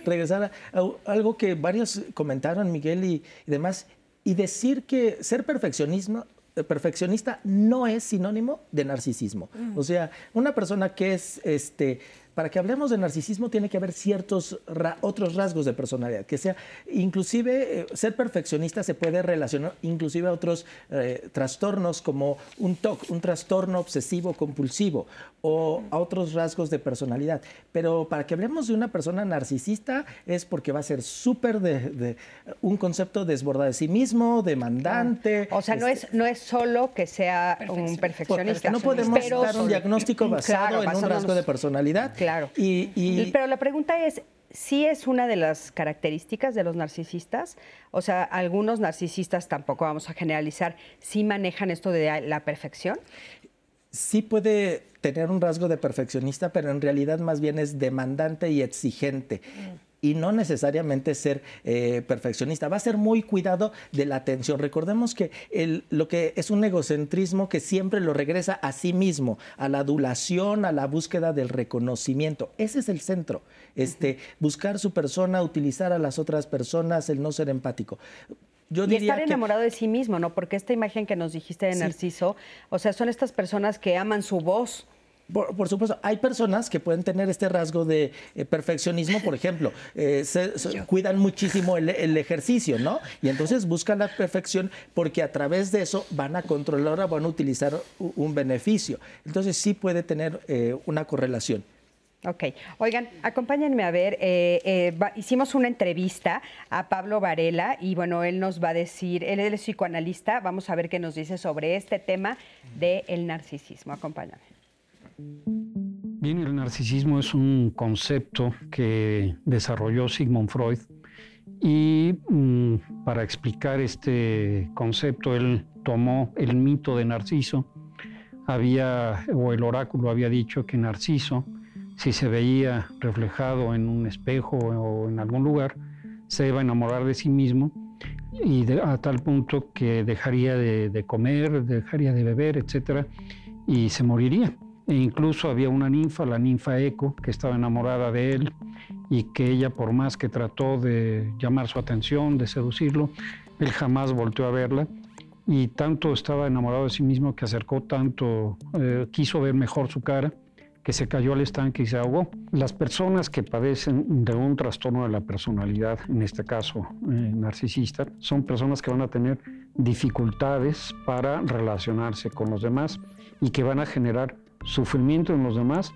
regresar a, algo que varios comentaron, Miguel y, demás, y decir que ser perfeccionismo eh, perfeccionista no es sinónimo de narcisismo. Mm. O sea, una persona que es este para que hablemos de narcisismo tiene que haber ciertos otros rasgos de personalidad, que sea, inclusive eh, ser perfeccionista se puede relacionar inclusive a otros eh, trastornos como un TOC, un trastorno obsesivo compulsivo o a otros rasgos de personalidad. Pero para que hablemos de una persona narcisista es porque va a ser súper de, un concepto desbordado de sí mismo, demandante. O sea, no, es, no es solo que sea un perfeccionista. no podemos dar un diagnóstico basado en un rasgo de personalidad. Claro. Y, Pero la pregunta es, ¿sí es una de las características de los narcisistas? O sea, algunos narcisistas, tampoco vamos a generalizar, ¿sí manejan esto de la perfección? Sí puede tener un rasgo de perfeccionista, pero en realidad más bien es demandante y exigente. Mm y no necesariamente ser eh, perfeccionista. Va a ser muy cuidado de la atención. Recordemos que lo que es un egocentrismo que siempre lo regresa a sí mismo, a la adulación, a la búsqueda del reconocimiento. Ese es el centro. Este, buscar su persona, utilizar a las otras personas, el no ser empático. Yo y estar enamorado de sí mismo, ¿no? Porque esta imagen que nos dijiste de Narciso, o sea, son estas personas que aman su voz, por, supuesto, hay personas que pueden tener este rasgo de eh, perfeccionismo, por ejemplo, eh, se, cuidan muchísimo el, ejercicio, ¿no? Y entonces buscan la perfección porque a través de eso van a controlar, van a utilizar un beneficio. Entonces sí puede tener eh, una correlación. Ok, oigan, acompáñenme a ver, hicimos una entrevista a Pablo Varela y bueno, él nos va a decir, él es psicoanalista, vamos a ver qué nos dice sobre este tema del narcisismo. Acompáñame. Bien, el narcisismo es un concepto que desarrolló Sigmund Freud Y mm, para explicar este concepto, él tomó el mito de Narciso. Había, o el oráculo había dicho que Narciso, si se veía reflejado en un espejo o en algún lugar, se iba a enamorar de sí mismo y a tal punto que dejaría de, de, comer, dejaría de beber, etcétera, y se moriría. E incluso había una ninfa, la ninfa Eco, que estaba enamorada de él y que ella, por más que trató de llamar su atención, de seducirlo, él jamás volteó a verla y tanto estaba enamorado de sí mismo que acercó tanto, eh, quiso ver mejor su cara, que se cayó al estanque y se ahogó. Las personas que padecen de un trastorno de la personalidad, en este caso eh, narcisista, son personas que van a tener dificultades para relacionarse con los demás y que van a generar sufrimiento en los demás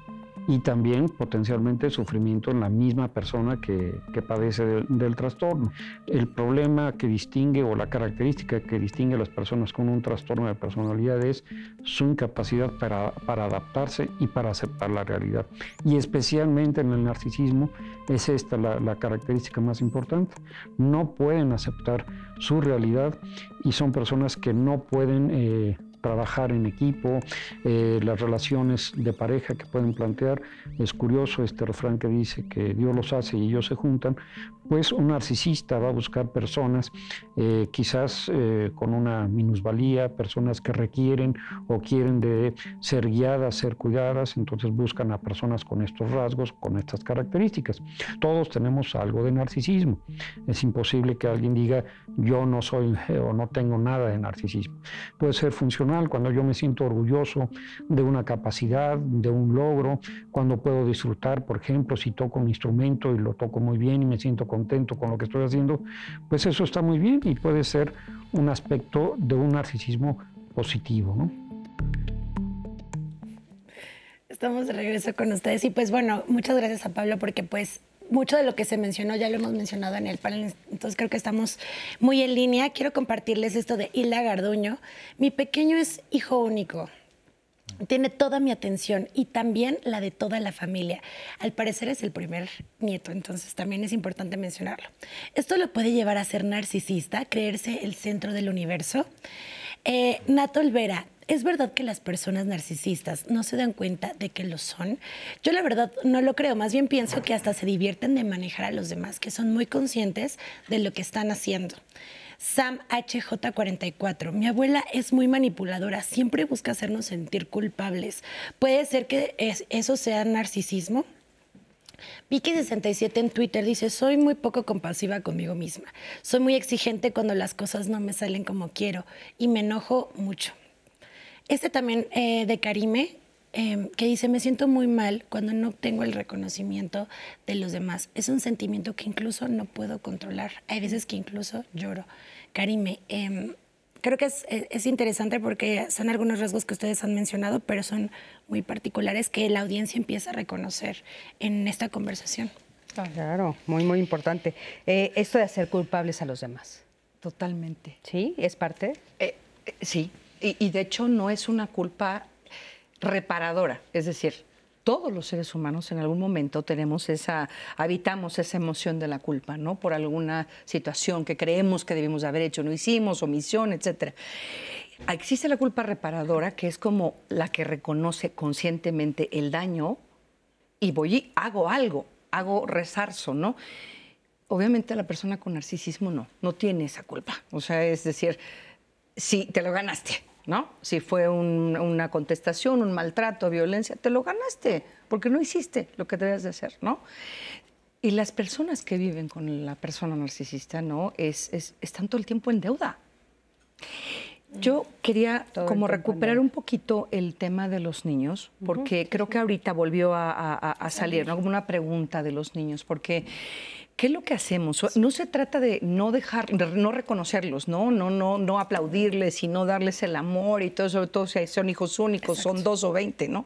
y también potencialmente sufrimiento en la misma persona que, que padece del trastorno. El problema que distingue o la característica que distingue a las personas con un trastorno de personalidad es su incapacidad para, para adaptarse y para aceptar la realidad. Y especialmente en el narcisismo es esta la, característica más importante. No pueden aceptar su realidad y son personas que no pueden... Eh, trabajar en equipo, eh, las relaciones de pareja que pueden plantear. Es curioso este refrán que dice que Dios los hace y ellos se juntan, pues un narcisista va a buscar personas eh, quizás eh, con una minusvalía, personas que requieren o quieren de ser guiadas, ser cuidadas, entonces buscan a personas con estos rasgos, con estas características. Todos tenemos algo de narcisismo. Es imposible que alguien diga yo no soy o no tengo nada de narcisismo. Puede ser funcional cuando yo me siento orgulloso de una capacidad, de un logro, cuando puedo disfrutar, por ejemplo, si toco un instrumento y lo toco muy bien y me siento contento con lo que estoy haciendo, pues eso está muy bien y puede ser un aspecto de un narcisismo positivo. ¿no? Estamos de regreso con ustedes y pues bueno, muchas gracias a Pablo porque pues mucho de lo que se mencionó ya lo hemos mencionado en el panel, entonces creo que estamos muy en línea. Quiero compartirles esto de Hilda Garduño. Mi pequeño es hijo único tiene toda mi atención y también la de toda la familia. Al parecer es el primer nieto, entonces también es importante mencionarlo. Esto lo puede llevar a ser narcisista, creerse el centro del universo. Eh, Nato Olvera, ¿es verdad que las personas narcisistas no se dan cuenta de que lo son? Yo la verdad no lo creo, más bien pienso que hasta se divierten de manejar a los demás, que son muy conscientes de lo que están haciendo. Sam HJ44. Mi abuela es muy manipuladora, siempre busca hacernos sentir culpables. ¿Puede ser que eso sea narcisismo? Vicky67 en Twitter dice, soy muy poco compasiva conmigo misma. Soy muy exigente cuando las cosas no me salen como quiero y me enojo mucho. Este también eh, de Karime, em, que dice, me siento muy mal cuando no tengo el reconocimiento de los demás. Es un sentimiento que incluso no puedo controlar. Hay veces que incluso lloro. Karime, em, creo que es, interesante porque son algunos rasgos que ustedes han mencionado, pero son muy particulares que la audiencia empieza a reconocer en esta conversación. Claro, muy, muy importante. Eh, esto de hacer culpables a los demás. Totalmente. ¿Sí? ¿Es parte? Eh, eh, sí, y, de hecho no es una culpa reparadora, es decir, todos los seres humanos en algún momento tenemos esa, habitamos esa emoción de la culpa, ¿no? Por alguna situación que creemos que debimos haber hecho, no hicimos, omisión, etcétera. Existe la culpa reparadora, que es como la que reconoce conscientemente el daño y voy y hago algo, hago resarzo, ¿no? Obviamente la persona con narcisismo no, no tiene esa culpa. O sea, es decir, sí, te lo ganaste, ¿no? Si fue una contestación, un maltrato, violencia, te lo ganaste, porque no hiciste lo que debes de hacer, ¿no? Y las personas que viven con la persona narcisista, ¿no? Es, están todo el tiempo en deuda. Yo quería como recuperar un poquito el tema de los niños, porque creo que ahorita volvió a, a salir, ¿no? Como una pregunta de los niños, porque ¿Qué es lo que hacemos? No se trata de no dejar, de no reconocerlos, ¿no? No, no, no aplaudirles y no darles el amor y todo, sobre todo si son hijos únicos, son dos o veinte, ¿no?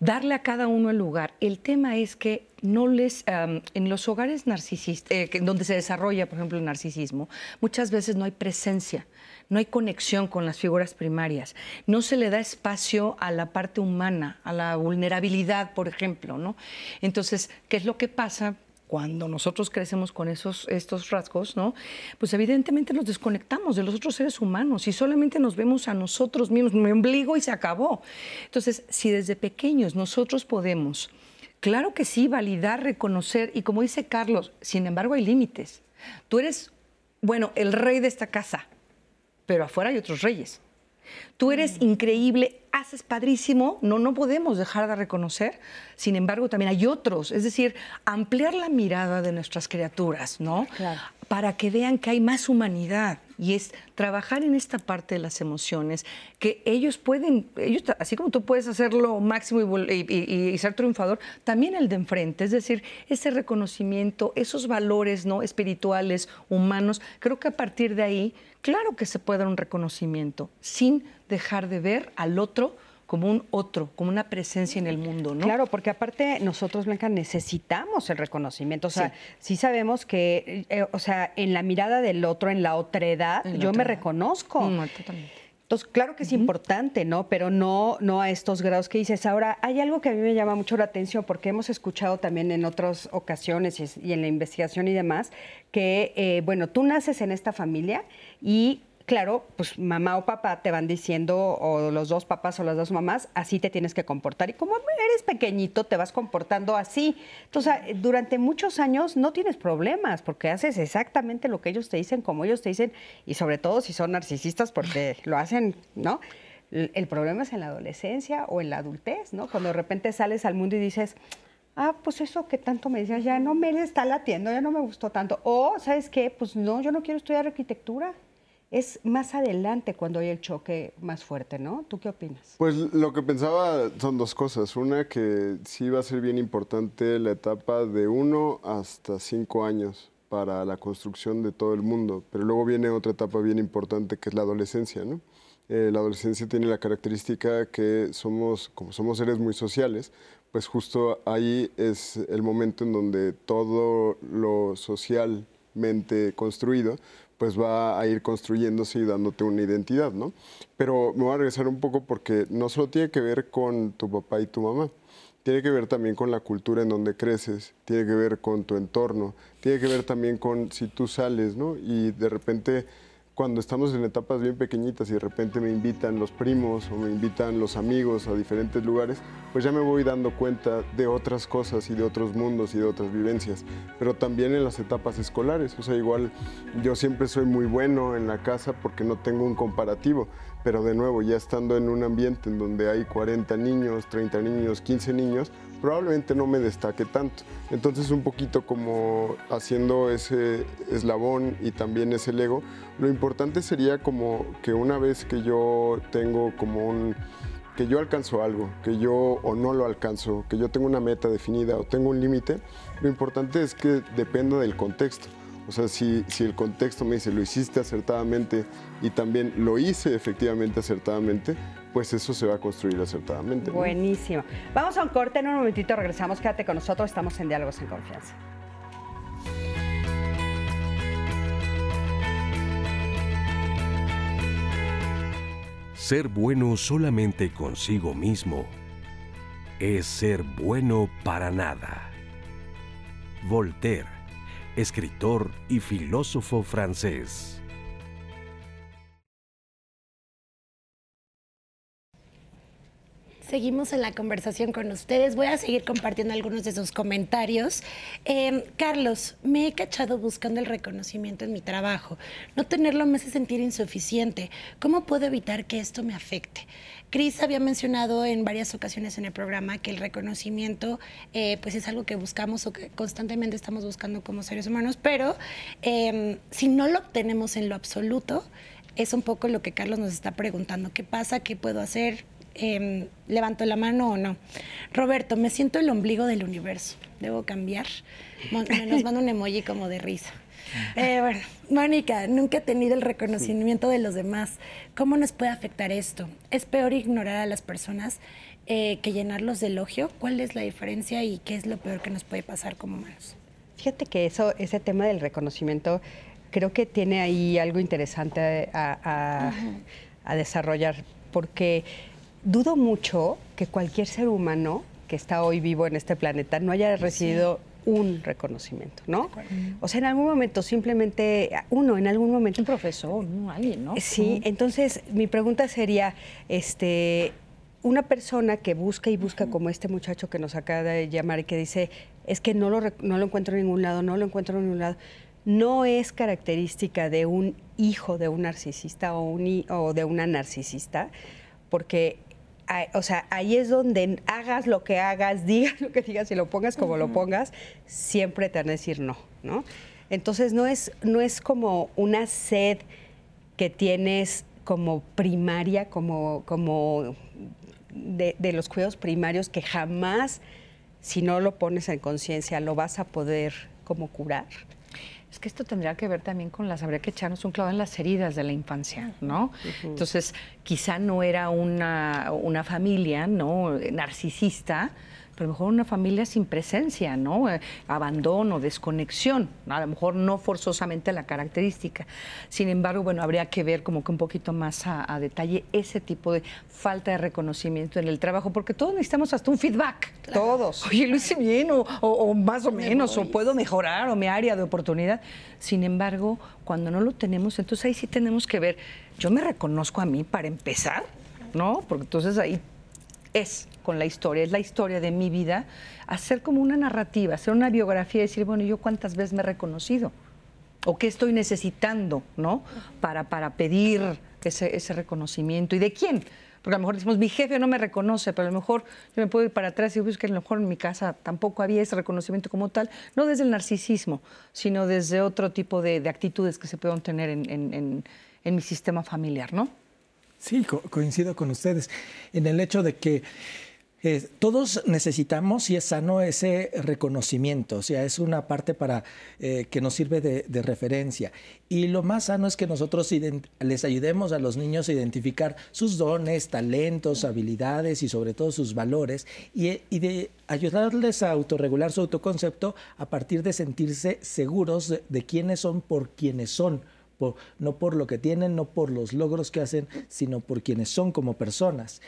Darle a cada uno el lugar. El tema es que no les, en los hogares narcisistas, eh, donde se desarrolla, por ejemplo, el narcisismo, muchas veces no hay presencia no hay conexión con las figuras primarias, no se le da espacio a la parte humana, a la vulnerabilidad, por ejemplo, ¿no? Entonces, ¿qué es lo que pasa? Cuando nosotros crecemos con esos, estos rasgos, ¿no? Pues evidentemente nos desconectamos de los otros seres humanos y solamente nos vemos a nosotros mismos, mi ombligo y se acabó. Entonces, si desde pequeños nosotros podemos, claro que sí, validar, reconocer, y como dice Carlos, sin embargo hay límites. Tú eres, bueno, el rey de esta casa, pero afuera hay otros reyes. Tú eres increíble, haces padrísimo, no, no podemos dejar de reconocer. Sin embargo, también hay otros, es decir, ampliar la mirada de nuestras criaturas, ¿no? Para que vean que hay más humanidad y es trabajar en esta parte de las emociones, que ellos pueden, ellos, así como tú puedes hacerlo máximo y, y, ser triunfador, también el de enfrente, es decir, ese reconocimiento, esos valores no espirituales, humanos, creo que a partir de ahí, claro que se puede dar un reconocimiento, sin dejar de ver al otro como un otro, como una presencia en el mundo, ¿no? Claro, porque aparte nosotros, Blanca, necesitamos el reconocimiento. O sea, sí, sabemos que, eh, o sea, en la mirada del otro, en la otra edad, yo me reconozco. Mm, Entonces, claro que es importante, ¿no? Pero no, no a estos grados que dices. Ahora, hay algo que a mí me llama mucho la atención porque hemos escuchado también en otras ocasiones y, en la investigación y demás que, eh, bueno, tú naces en esta familia y claro, pues mamá o papá te van diciendo, o los dos papás o las dos mamás, así te tienes que comportar. Y como eres pequeñito, te vas comportando así. Entonces, durante muchos años no tienes problemas, porque haces exactamente lo que ellos te dicen, como ellos te dicen, y sobre todo si son narcisistas, porque lo hacen, ¿no? El problema es en la adolescencia o en la adultez, ¿no? Cuando de repente sales al mundo y dices, ah, pues eso que tanto me decías, ya no me está latiendo, ya no me gustó tanto. O, ¿sabes qué? Pues no, yo no quiero estudiar arquitectura es más adelante cuando hay el choque más fuerte, ¿no? ¿Tú qué opinas? Pues lo que pensaba son dos cosas. Una, que sí va a ser bien importante la etapa de uno hasta cinco años para la construcción de todo el mundo, pero luego viene otra etapa bien importante que es la adolescencia, ¿no? Eh, la adolescencia tiene la característica que somos, como somos seres muy sociales, pues justo ahí es el momento en donde todo lo socialmente construido pues va a ir construyéndose y dándote una identidad, ¿no? Pero me voy a regresar un poco porque no solo tiene que ver con tu papá y tu mamá, tiene que ver también con la cultura en donde creces, tiene que ver con tu entorno, tiene que ver también con si tú sales, ¿no? Y de repente cuando estamos en etapas bien pequeñitas y de repente me invitan los primos o me invitan los amigos a diferentes lugares, pues ya me voy dando cuenta de otras cosas y de otros mundos y de otras vivencias. Pero también en las etapas escolares, o sea, igual yo siempre soy muy bueno en la casa porque no tengo un comparativo, pero de nuevo, ya estando en un ambiente en donde hay 40 niños, 30 niños, 15 niños, probablemente no me destaque tanto. Entonces un poquito como haciendo ese eslabón y también ese Lego, lo importante sería como que una vez que yo tengo como un que yo alcanzo algo, que yo o no lo alcanzo, que yo tengo una meta definida o tengo un límite, lo importante es que dependa del contexto. O sea, si, si el contexto me dice lo hiciste acertadamente y también lo hice efectivamente acertadamente, pues eso se va a construir acertadamente. Buenísimo. Vamos a un corte, en un momentito regresamos, quédate con nosotros, estamos en Diálogos en Confianza. Ser bueno solamente consigo mismo es ser bueno para nada. Voltaire, escritor y filósofo francés. Seguimos en la conversación con ustedes. Voy a seguir compartiendo algunos de sus comentarios. Em, Carlos, me he cachado buscando el reconocimiento en mi trabajo. No tenerlo me hace sentir insuficiente. ¿Cómo puedo evitar que esto me afecte? Cris había mencionado en varias ocasiones en el programa que el reconocimiento eh, pues es algo que buscamos o que constantemente estamos buscando como seres humanos, pero em, si no lo obtenemos en lo absoluto, es un poco lo que Carlos nos está preguntando. ¿Qué pasa? ¿Qué puedo hacer? Em, levanto la mano o no. Roberto, me siento el ombligo del universo. ¿Debo cambiar? Nos manda un emoji como de risa. Eh, bueno, Mónica, nunca he tenido el reconocimiento de los demás. ¿Cómo nos puede afectar esto? ¿Es peor ignorar a las personas eh, que llenarlos de elogio? ¿Cuál es la diferencia y qué es lo peor que nos puede pasar como humanos? Fíjate que eso, ese tema del reconocimiento, creo que tiene ahí algo interesante a, a desarrollar, porque dudo mucho que cualquier ser humano que está hoy vivo en este planeta no haya recibido un reconocimiento, ¿no? O sea, en algún momento simplemente, uno, en algún momento... Un profesor, ¿no? Alguien, ¿no? Sí, entonces mi pregunta sería, este, una persona que busca y busca como este muchacho que nos acaba de llamar y que dice, es que no lo, no lo encuentro en ningún lado, no lo encuentro en ningún lado, no es característica de un hijo de un narcisista o, un, o de una narcisista, porque o sea, ahí es donde hagas lo que hagas, digas lo que digas y lo pongas como lo pongas, siempre te van a decir no, ¿no? Entonces no es, no es como una sed que tienes como primaria, como, como de, de los cuidados primarios que jamás, si no lo pones en conciencia, lo vas a poder como curar. Es que esto tendría que ver también con las, habría que echarnos un clavo en las heridas de la infancia, ¿no? Entonces, quizá no era una, una familia, ¿no? Narcisista, pero a lo mejor una familia sin presencia, ¿no? Eh, abandono, desconexión, a lo mejor no forzosamente la característica. Sin embargo, bueno, habría que ver como que un poquito más a, detalle ese tipo de falta de reconocimiento en el trabajo, porque todos necesitamos hasta un feedback. Todos. Oye, lo hice bien, o, más o menos, o puedo mejorar, o mi área de oportunidad. Sin embargo, cuando no lo tenemos, entonces ahí sí tenemos que ver, yo me reconozco a mí para empezar, ¿no? Porque entonces ahí es con la historia, es la historia de mi vida, hacer como una narrativa, hacer una biografía y decir, bueno, yo cuántas veces me he reconocido o qué estoy necesitando, ¿no? Para, para pedir ese, ese reconocimiento. ¿Y de quién? Porque a lo mejor decimos, mi jefe no me reconoce, pero a lo mejor yo me puedo ir para atrás y buscar que a lo mejor en mi casa tampoco había ese reconocimiento como tal, no desde el narcisismo, sino desde otro tipo de, actitudes que se pueden tener en, en, en mi sistema familiar, ¿no? Sí, coincido con ustedes en el hecho de que eh, todos necesitamos, y es sano, ese reconocimiento, o sea, es una parte para eh, que nos sirve de, referencia. Y lo más sano es que nosotros les ayudemos a los niños a identificar sus dones, talentos, habilidades y sobre todo sus valores, y, de ayudarles a autorregular su autoconcepto a partir de sentirse seguros de, de quiénes son por quienes son no por lo que tienen, no por los logros que hacen, sino por quienes son como personas.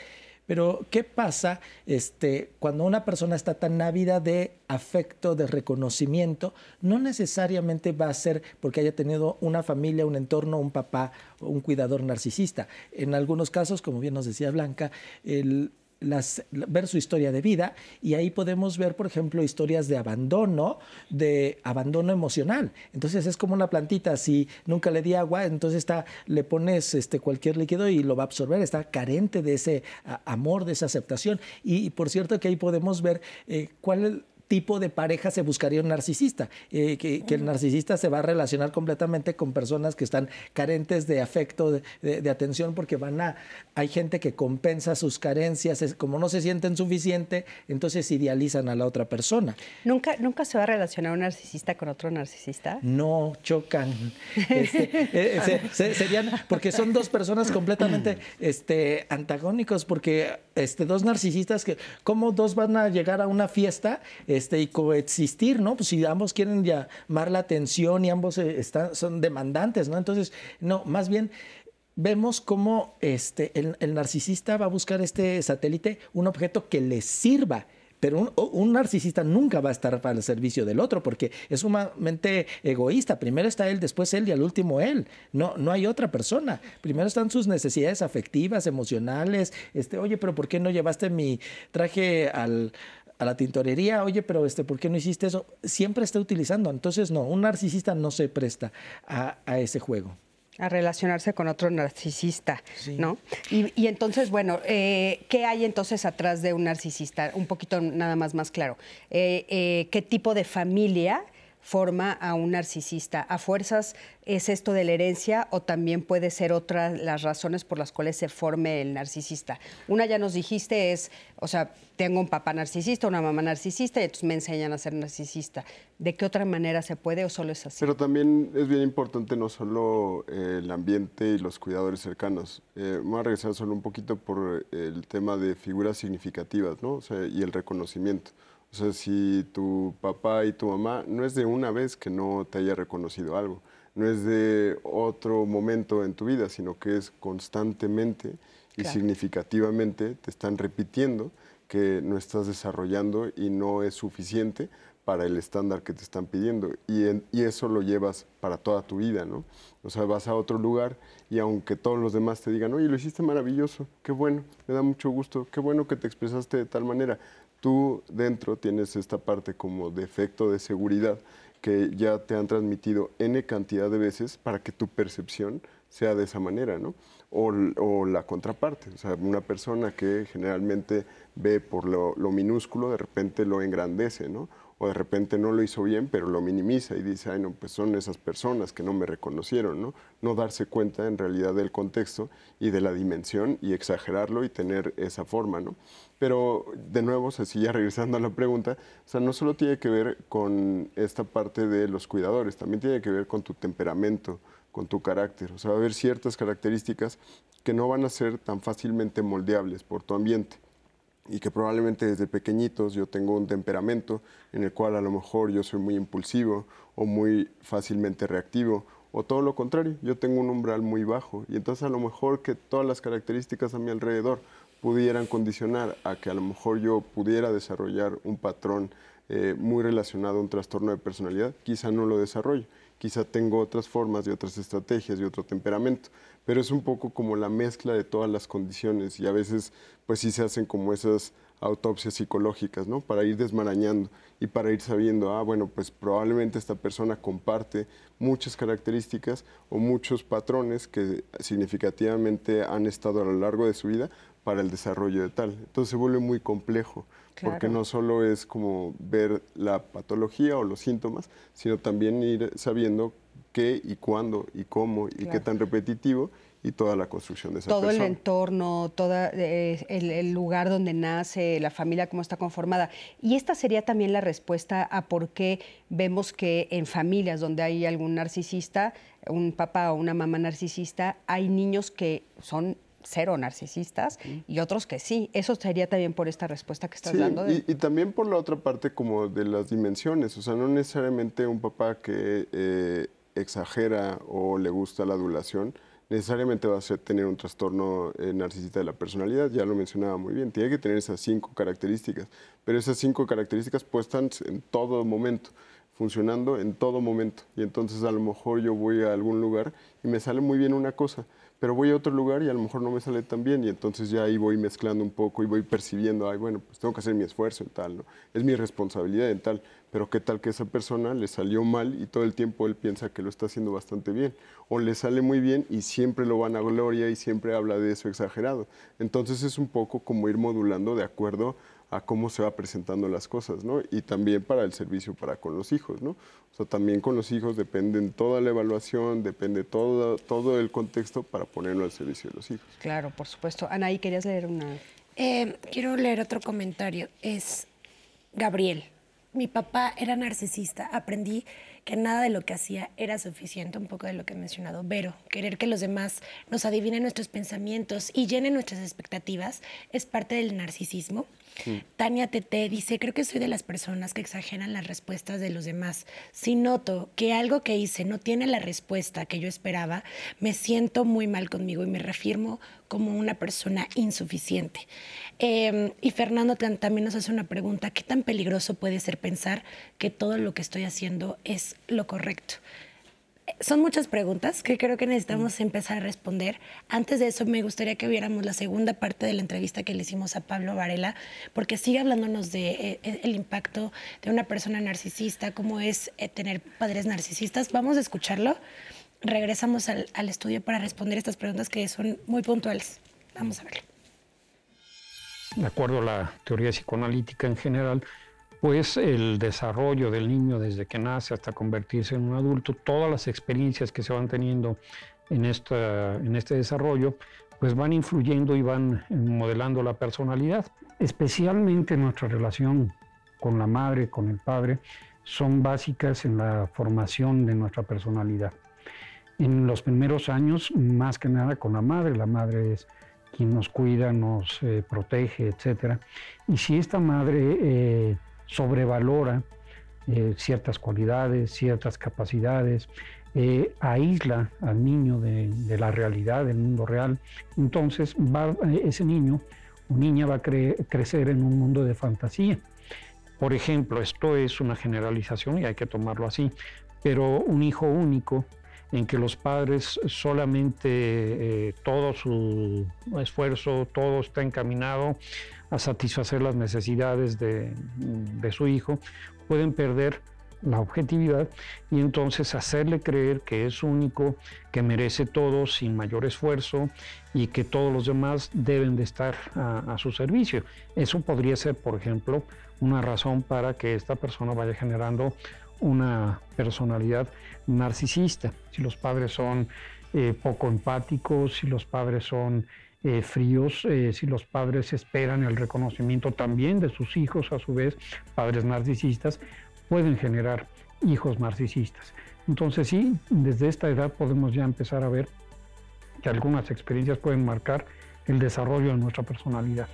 Pero, ¿qué pasa este, cuando una persona está tan ávida de afecto, de reconocimiento? No necesariamente va a ser porque haya tenido una familia, un entorno, un papá un cuidador narcisista. En algunos casos, como bien nos decía Blanca, el, ver su historia de vida y ahí podemos ver, por ejemplo, historias de abandono, de abandono emocional. Entonces es como una plantita, si nunca le di agua, entonces está, le pones este, cualquier líquido y lo va a absorber, está carente de ese amor, de esa aceptación. Y, por cierto que ahí podemos ver eh, cuál tipo de pareja se buscaría un narcisista, eh, que, el narcisista se va a relacionar completamente con personas que están carentes de afecto, de, atención, porque van a, hay gente que compensa sus carencias, como no se sienten suficiente, entonces idealizan a la otra persona. ¿Nunca, ¿Nunca se va a relacionar un narcisista con otro narcisista? No, chocan. Este, eh, serían, porque son dos personas completamente este, antagónicos, porque este, dos narcisistas que, ¿cómo dos van a llegar a una fiesta? Este, y coexistir, ¿no? Pues si ambos quieren llamar la atención y ambos eh, están, son demandantes, ¿no? Entonces, no, más bien vemos cómo este, el, narcisista va a buscar este satélite, un objeto que le sirva. Pero un, narcisista nunca va a estar para el servicio del otro porque es sumamente egoísta. Primero está él, después él y al último él. No, no hay otra persona. Primero están sus necesidades afectivas, emocionales. Este, oye, pero ¿por qué no llevaste mi traje al, a la tintorería, oye, pero este, ¿por qué no hiciste eso? Siempre está utilizando. Entonces, no, un narcisista no se presta a, ese juego a relacionarse con otro narcisista, ¿no? Y, entonces, bueno, eh, ¿qué hay entonces atrás de un narcisista? Un poquito nada más más claro. Eh, eh, ¿Qué tipo de familia forma a un narcisista? ¿A fuerzas es esto de la herencia o también puede ser otras las razones por las cuales se forme el narcisista? Una ya nos dijiste es, o sea, tengo un papá narcisista, una mamá narcisista y entonces me enseñan a ser narcisista. ¿De qué otra manera se puede o solo es así? Pero también es bien importante no solo eh, el ambiente y los cuidadores cercanos. Eh, voy a regresar solo un poquito por el tema de figuras significativas, ¿no? O y el reconocimiento. O sea, si tu papá y tu mamá no es de una vez que no te haya reconocido algo, no es de otro momento en tu vida, sino que es constantemente y significativamente te están repitiendo que no estás desarrollando y no es suficiente para el estándar que te están pidiendo. Y, y, eso lo llevas para toda tu vida, ¿no? O sea, vas a otro lugar y aunque todos los demás te digan, oye, lo hiciste maravilloso, qué bueno, me da mucho gusto, qué bueno que te expresaste de tal manera, tú dentro tienes esta parte como de efecto de seguridad que ya te han transmitido N cantidad de veces para que tu percepción sea de esa manera, ¿no? O, o la contraparte, o sea, una persona que generalmente ve por lo, lo minúsculo, de repente lo engrandece, ¿no? O de repente no lo hizo bien, pero lo minimiza y dice, ay, no, pues son esas personas que no me reconocieron, ¿no? No darse cuenta en realidad del contexto y de la dimensión y exagerarlo y tener esa forma, ¿no? Pero de nuevo, o sea, ya regresando a la pregunta, o sea, no solo tiene que ver con esta parte de los cuidadores, también tiene que ver con tu temperamento, con tu carácter. O sea, va a haber ciertas características que no van a ser tan fácilmente moldeables por tu ambiente y que probablemente desde pequeñitos yo tengo un temperamento en el cual a lo mejor yo soy muy impulsivo o muy fácilmente reactivo o todo lo contrario, yo tengo un umbral muy bajo. Y entonces a lo mejor que todas las características a mi alrededor pudieran condicionar a que a lo mejor yo pudiera desarrollar un patrón eh, muy relacionado a un trastorno de personalidad, quizá no lo desarrollo, quizá tengo otras formas y otras estrategias y otro temperamento. Pero es un poco como la mezcla de todas las condiciones y a veces pues sí se hacen como esas autopsias psicológicas, ¿no? Para ir desmarañando y para ir sabiendo, ah, bueno, pues probablemente esta persona comparte muchas características o muchos patrones que significativamente han estado a lo largo de su vida para el desarrollo de tal. Entonces se vuelve muy complejo, porque no solo es como ver la patología o los síntomas, sino también ir sabiendo qué y cuándo y cómo y qué tan repetitivo y toda la construcción de esa todo persona. el entorno, todo eh, el, lugar donde nace, la familia, cómo está conformada. Y esta sería también la respuesta a por qué vemos que en familias donde hay algún narcisista, un papá o una mamá narcisista, hay niños que son cero narcisistas y otros que sí. Eso sería también por esta respuesta que estás dando. Y, y, también por la otra parte como de las dimensiones. O sea, no necesariamente un papá que... Eh, exagera o le gusta la adulación, necesariamente va a tener un trastorno eh, narcisista de la personalidad, ya lo mencionaba muy bien, tiene que tener esas cinco características, pero esas cinco características puestan en todo momento, funcionando en todo momento, y entonces a lo mejor yo voy a algún lugar y me sale muy bien una cosa, pero voy a otro lugar y a lo mejor no me sale tan bien y entonces ya ahí voy mezclando un poco y voy percibiendo, ay, bueno, pues tengo que hacer mi esfuerzo en tal, ¿no? Es mi responsabilidad en tal, pero qué tal que esa persona le salió mal y todo el tiempo él piensa que lo está haciendo bastante bien, o le sale muy bien y siempre lo van a gloria y siempre habla de eso exagerado. Entonces es un poco como ir modulando de acuerdo a cómo se va presentando las cosas, ¿no? Y también para el servicio para con los hijos, ¿no? O sea, también con los hijos dependen toda la evaluación, depende todo, todo el contexto para ponerlo al servicio de los hijos. Claro, por supuesto. Anaí, ¿querías leer una...? Eh, quiero leer otro comentario. Es Gabriel. Mi papá era narcisista. Aprendí que nada de lo que hacía era suficiente, un poco de lo que he mencionado. Vero, querer que los demás nos adivinen nuestros pensamientos y llenen nuestras expectativas es parte del narcisismo. Tania Tete dice, creo que soy de las personas que exageran las respuestas de los demás. Si noto que algo que hice no tiene la respuesta que yo esperaba, me siento muy mal conmigo y me reafirmo como una persona insuficiente. Em, y Fernando también nos hace una pregunta, ¿qué tan peligroso puede ser pensar que todo lo que estoy haciendo es lo correcto? Son muchas preguntas que creo que necesitamos empezar a responder. Antes de eso, me gustaría que viéramos la segunda parte de la entrevista que le hicimos a Pablo Varela, porque sigue hablándonos de eh, eh, impacto de una persona narcisista, cómo es eh, tener padres narcisistas. Vamos a escucharlo. Regresamos al, al estudio para responder estas preguntas que son muy puntuales. Vamos a verlo. De acuerdo a la teoría psicoanalítica en general, pues el desarrollo del niño desde que nace hasta convertirse en un adulto, todas las experiencias que se van teniendo en, esta, en este desarrollo, pues van influyendo y van modelando la personalidad, especialmente nuestra relación con la madre, con el padre, son básicas en la formación de nuestra personalidad. En los primeros años, más que nada con la madre, la madre es quien nos cuida, nos eh, protege, etc. Y si esta madre eh, sobrevalora eh, ciertas cualidades, ciertas capacidades, eh, aísla al niño de, la realidad, del mundo real. Entonces va eh, ese niño o niña va a crecer en un mundo de fantasía. Por ejemplo, esto es una generalización y hay que tomarlo así, pero un hijo único en que los padres solamente todo su esfuerzo, todo está encaminado a satisfacer las necesidades de, su hijo, pueden perder la objetividad y entonces hacerle creer que es único, que merece todo sin mayor esfuerzo y que todos los demás deben de estar a, su servicio. Eso podría ser, por ejemplo, una razón para que esta persona vaya generando una personalidad narcisista. Si los padres son eh, poco empáticos, si los padres son eh, fríos, eh, si los padres esperan el reconocimiento también de sus hijos, a su vez, padres narcisistas, pueden generar hijos narcisistas. Entonces sí, desde esta edad podemos ya empezar a ver que algunas experiencias pueden marcar el desarrollo de nuestra personalidad.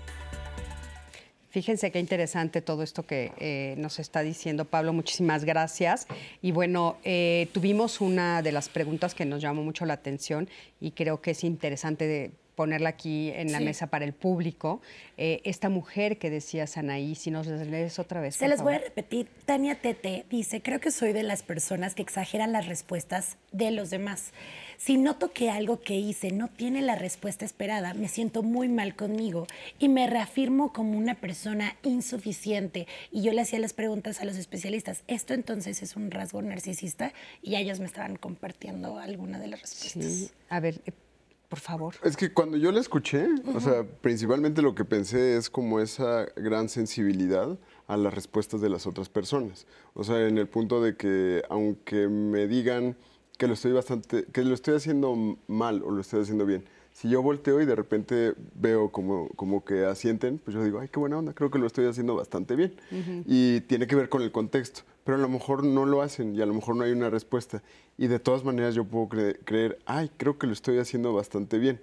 Fíjense qué interesante todo esto que eh, nos está diciendo Pablo. Muchísimas gracias. Y bueno, tuvimos una de las preguntas que nos llamó mucho la atención y creo que es interesante de ponerla aquí en la mesa para el público. Eh, esta mujer que decía Sanaí, si nos lees otra vez. Se les voy a repetir. Tania Tete dice, creo que soy de las personas que exageran las respuestas de los demás. Si noto que algo que hice no tiene la respuesta esperada, me siento muy mal conmigo y me reafirmo como una persona insuficiente. Y yo le hacía las preguntas a los especialistas, ¿esto entonces es un rasgo narcisista? Y ellos me estaban compartiendo alguna de las respuestas. A ver, por favor. Es que cuando yo la escuché, o sea, principalmente lo que pensé es como esa gran sensibilidad a las respuestas de las otras personas. O sea, en el punto de que aunque me digan que lo estoy bastante, que lo estoy haciendo mal o lo estoy haciendo bien, si yo volteo y de repente veo como, como que asienten, pues yo digo, ay, qué buena onda, creo que lo estoy haciendo bastante bien. Y tiene que ver con el contexto, pero a lo mejor no lo hacen y a lo mejor no hay una respuesta. Y de todas maneras yo puedo creer, ay, creo que lo estoy haciendo bastante bien.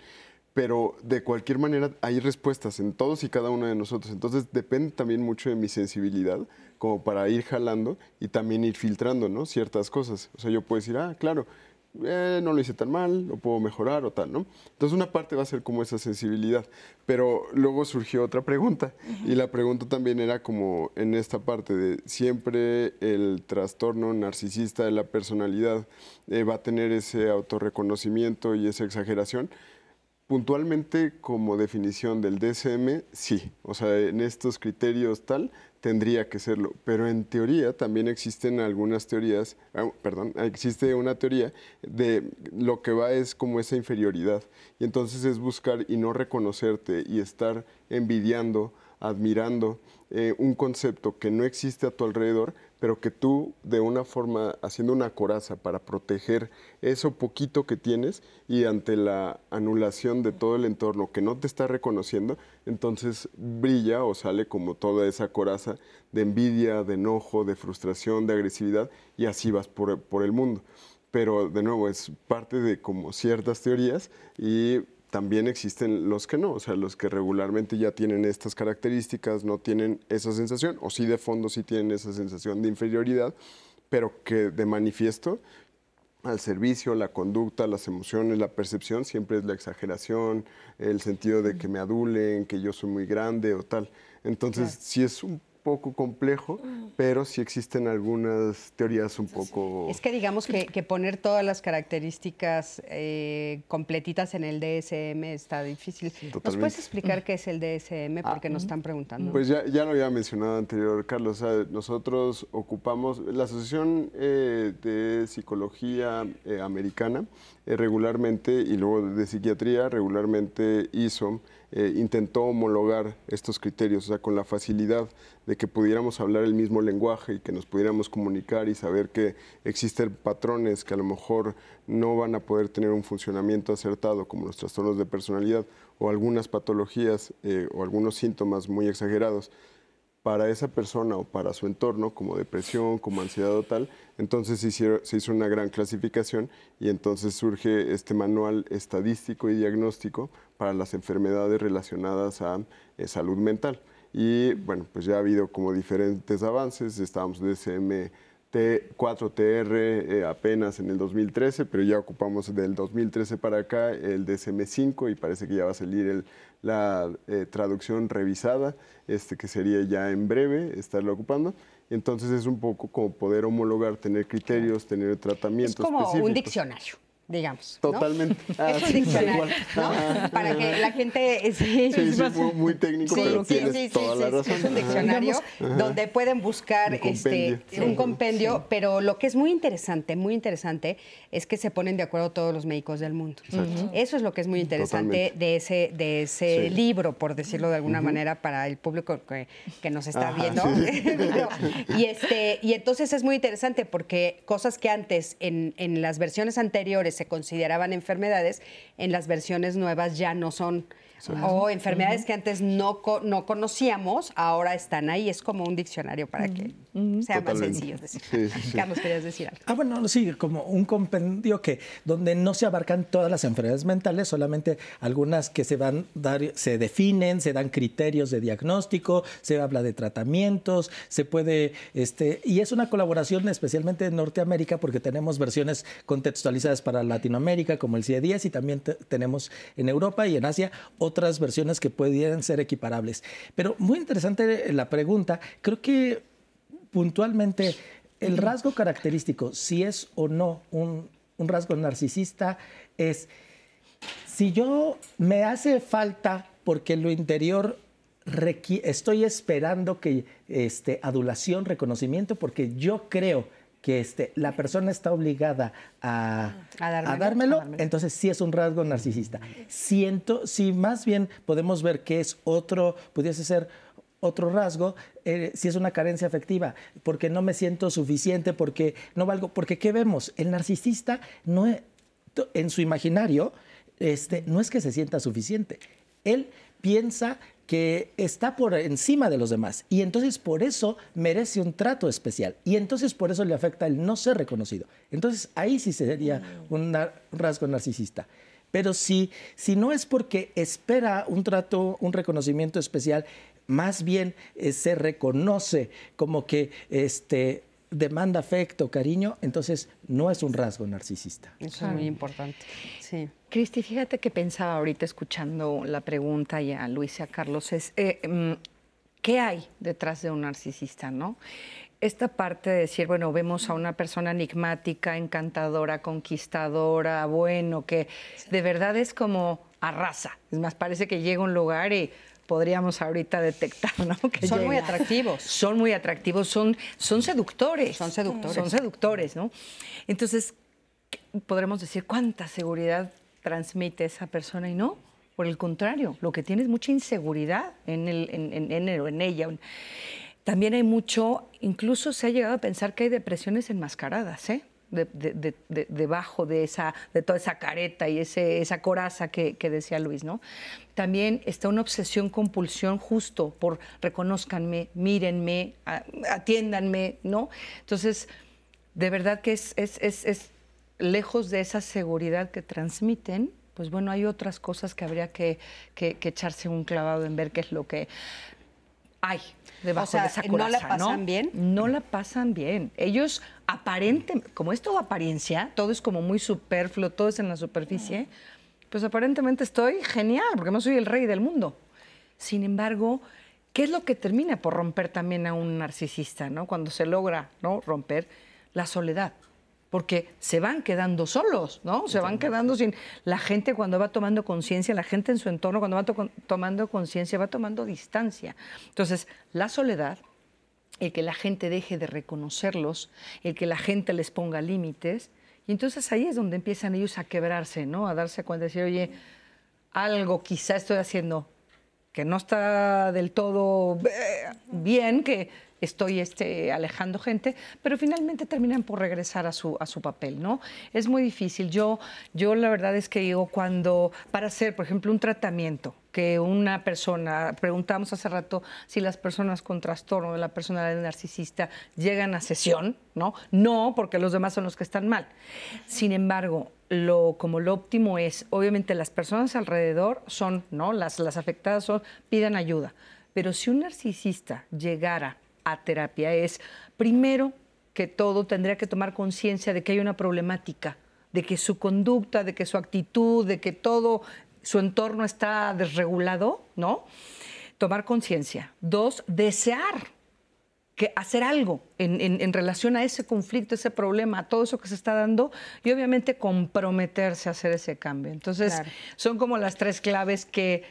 Pero de cualquier manera hay respuestas en todos y cada uno de nosotros. Entonces depende también mucho de mi sensibilidad como para ir jalando y también ir filtrando, ¿no? Ciertas cosas. O sea, yo puedo decir, ah, claro, eh, no lo hice tan mal, lo puedo mejorar o tal, ¿no? Entonces una parte va a ser como esa sensibilidad, pero luego surgió otra pregunta y la pregunta también era como en esta parte de siempre el trastorno narcisista de la personalidad eh, va a tener ese autorreconocimiento y esa exageración. Puntualmente como definición del DSM, sí, o sea, en estos criterios tal, tendría que serlo, pero en teoría también existen algunas teorías, ah, perdón, existe una teoría de lo que va es como esa inferioridad. Y entonces es buscar y no reconocerte y estar envidiando, admirando eh, un concepto que no existe a tu alrededor, pero que tú de una forma, haciendo una coraza para proteger eso poquito que tienes y ante la anulación de todo el entorno que no te está reconociendo, entonces brilla o sale como toda esa coraza de envidia, de enojo, de frustración, de agresividad y así vas por, por el mundo. Pero de nuevo es parte de como ciertas teorías y también existen los que no, o sea, los que regularmente ya tienen estas características, no tienen esa sensación, o sí de fondo sí tienen esa sensación de inferioridad, pero que de manifiesto al servicio, la conducta, las emociones, la percepción, siempre es la exageración, el sentido de que me adulen, que yo soy muy grande o tal. Entonces, si es un poco complejo, pero sí existen algunas teorías un poco... Es que digamos que, poner todas las características eh, completitas en el DSM está difícil. ¿Nos puedes explicar qué es el DSM? Ah, porque nos están preguntando. Pues ya, ya lo había mencionado anterior, Carlos. nosotros ocupamos, la Asociación eh, de Psicología eh, Americana regularmente, y luego de Psiquiatría, regularmente hizo eh, intentó homologar estos criterios, o sea, con la facilidad de que pudiéramos hablar el mismo lenguaje y que nos pudiéramos comunicar y saber que existen patrones que a lo mejor no van a poder tener un funcionamiento acertado, como los trastornos de personalidad o algunas patologías eh, o algunos síntomas muy exagerados para esa persona o para su entorno, como depresión, como ansiedad o tal, entonces se, se hizo una gran clasificación y entonces surge este manual estadístico y diagnóstico para las enfermedades relacionadas a eh, salud mental. Y bueno, pues ya ha habido como diferentes avances, estábamos DSM 4TR eh, apenas en el 2013, pero ya ocupamos del 2013 para acá el DSM5 y parece que ya va a salir la eh, traducción revisada, este, que sería ya en breve estarlo ocupando. Entonces es un poco como poder homologar, tener criterios, tener tratamientos. Es como un diccionario digamos. Totalmente. Ah, es un diccionario, ¿no? Para que la gente... Sí, sí, muy, técnico, pero tienes toda la razón. Es un diccionario donde pueden buscar un compendio, este, un compendio pero lo que es muy interesante, muy interesante, es que se ponen de acuerdo todos los médicos del mundo. Eso es lo que es muy interesante de ese, de ese libro, por decirlo de alguna manera, para el público que, que nos está viendo. y, este, y entonces es muy interesante porque cosas que antes, en, en las versiones anteriores, se consideraban enfermedades, en las versiones nuevas ya no son o enfermedades que antes no, no conocíamos, ahora están ahí. Es como un diccionario para que sea más sencillo decir. Carlos, querías decir algo. Ah, bueno, sí, como un compendio que donde no se abarcan todas las enfermedades mentales, solamente algunas que se van dar, se definen, se dan criterios de diagnóstico, se habla de tratamientos, se puede, este, y es una colaboración especialmente en Norteamérica porque tenemos versiones contextualizadas para Latinoamérica como el CIE-10 y también tenemos en Europa y en Asia otras versiones que pudieran ser equiparables. Pero muy interesante la pregunta. Creo que puntualmente el rasgo característico, si es o no un, rasgo narcisista, es si yo me hace falta porque lo interior estoy esperando que este, adulación, reconocimiento, porque yo creo que este, la persona está obligada a, dármelo, entonces sí es un rasgo narcisista. Siento, si más bien podemos ver que es otro, pudiese ser otro rasgo, eh, si es una carencia afectiva, porque no me siento suficiente, porque no valgo, porque ¿qué vemos? El narcisista no en su imaginario este, no es que se sienta suficiente, él piensa que está por encima de los demás y entonces por eso merece un trato especial y entonces por eso le afecta el no ser reconocido. Entonces ahí sí sería un rasgo narcisista. Pero si, si no es porque espera un trato, un reconocimiento especial, más bien eh, se reconoce como que este, demanda afecto, cariño, entonces no es un rasgo narcisista. Eso es muy importante. Sí. Cristi, fíjate que pensaba ahorita escuchando la pregunta y a Luis y a Carlos, es eh, mm, ¿qué hay detrás de un narcisista, no? Esta parte de decir, bueno, vemos a una persona enigmática, encantadora, conquistadora, bueno, que de verdad es como arrasa. Es más, parece que llega a un lugar y podríamos ahorita detectar, ¿no? Que son muy atractivos. Son muy atractivos, son, son seductores. Son seductores. Son seductores, ¿no? Entonces, podremos decir cuánta seguridad transmite esa persona y no. Por el contrario, lo que tiene es mucha inseguridad en, el, en, en o en ella. También hay mucho, incluso se ha llegado a pensar que hay depresiones enmascaradas, ¿eh? Debajo de, esa, de toda esa careta y esa coraza que, decía Luis, ¿no? También está una obsesión, compulsión justo por reconozcanme, mírenme, atiéndanme, ¿no? Entonces, de verdad que es, es, es, lejos de esa seguridad que transmiten, pues bueno, hay otras cosas que habría que, que, echarse un clavado en ver qué es lo que hay debajo de esa coraza, ¿No la pasan bien? No la pasan bien. Ellos aparentemente, como es todo apariencia, todo es como muy superfluo, todo es en la superficie, pues aparentemente estoy genial, porque no soy el rey del mundo. Sin embargo, ¿qué es lo que termina por romper también a un narcisista, ¿no? Cuando se logra ¿no? romper la soledad porque se van quedando solos, ¿no? Se van quedando sin... La gente cuando va tomando conciencia, la gente en su entorno cuando va tomando conciencia, va tomando distancia. Entonces, la soledad, el que la gente deje de reconocerlos, el que la gente les ponga límites, y entonces ahí es donde empiezan ellos a quebrarse, ¿no? A darse cuenta, de decir, oye, algo quizá estoy haciendo que no está del todo eh, bien, que estoy este, alejando gente, pero finalmente terminan por regresar a su, a su papel, ¿no? Es muy difícil. Yo, yo la verdad es que digo, cuando, para hacer, por ejemplo, un tratamiento, que una persona, preguntamos hace rato si las personas con trastorno de la personalidad narcisista llegan a sesión, ¿no? No, porque los demás son los que están mal. Sin embargo, lo, como lo óptimo es, obviamente las personas alrededor son, ¿no? Las, las afectadas son, pidan ayuda. Pero si un narcisista llegara a terapia es, primero, que todo tendría que tomar conciencia de que hay una problemática, de que su conducta, de que su actitud, de que todo su entorno está desregulado, ¿no? Tomar conciencia. Dos, desear que hacer algo en, relación a ese conflicto, ese problema, a todo eso que se está dando y obviamente comprometerse a hacer ese cambio. Entonces, son como las tres claves que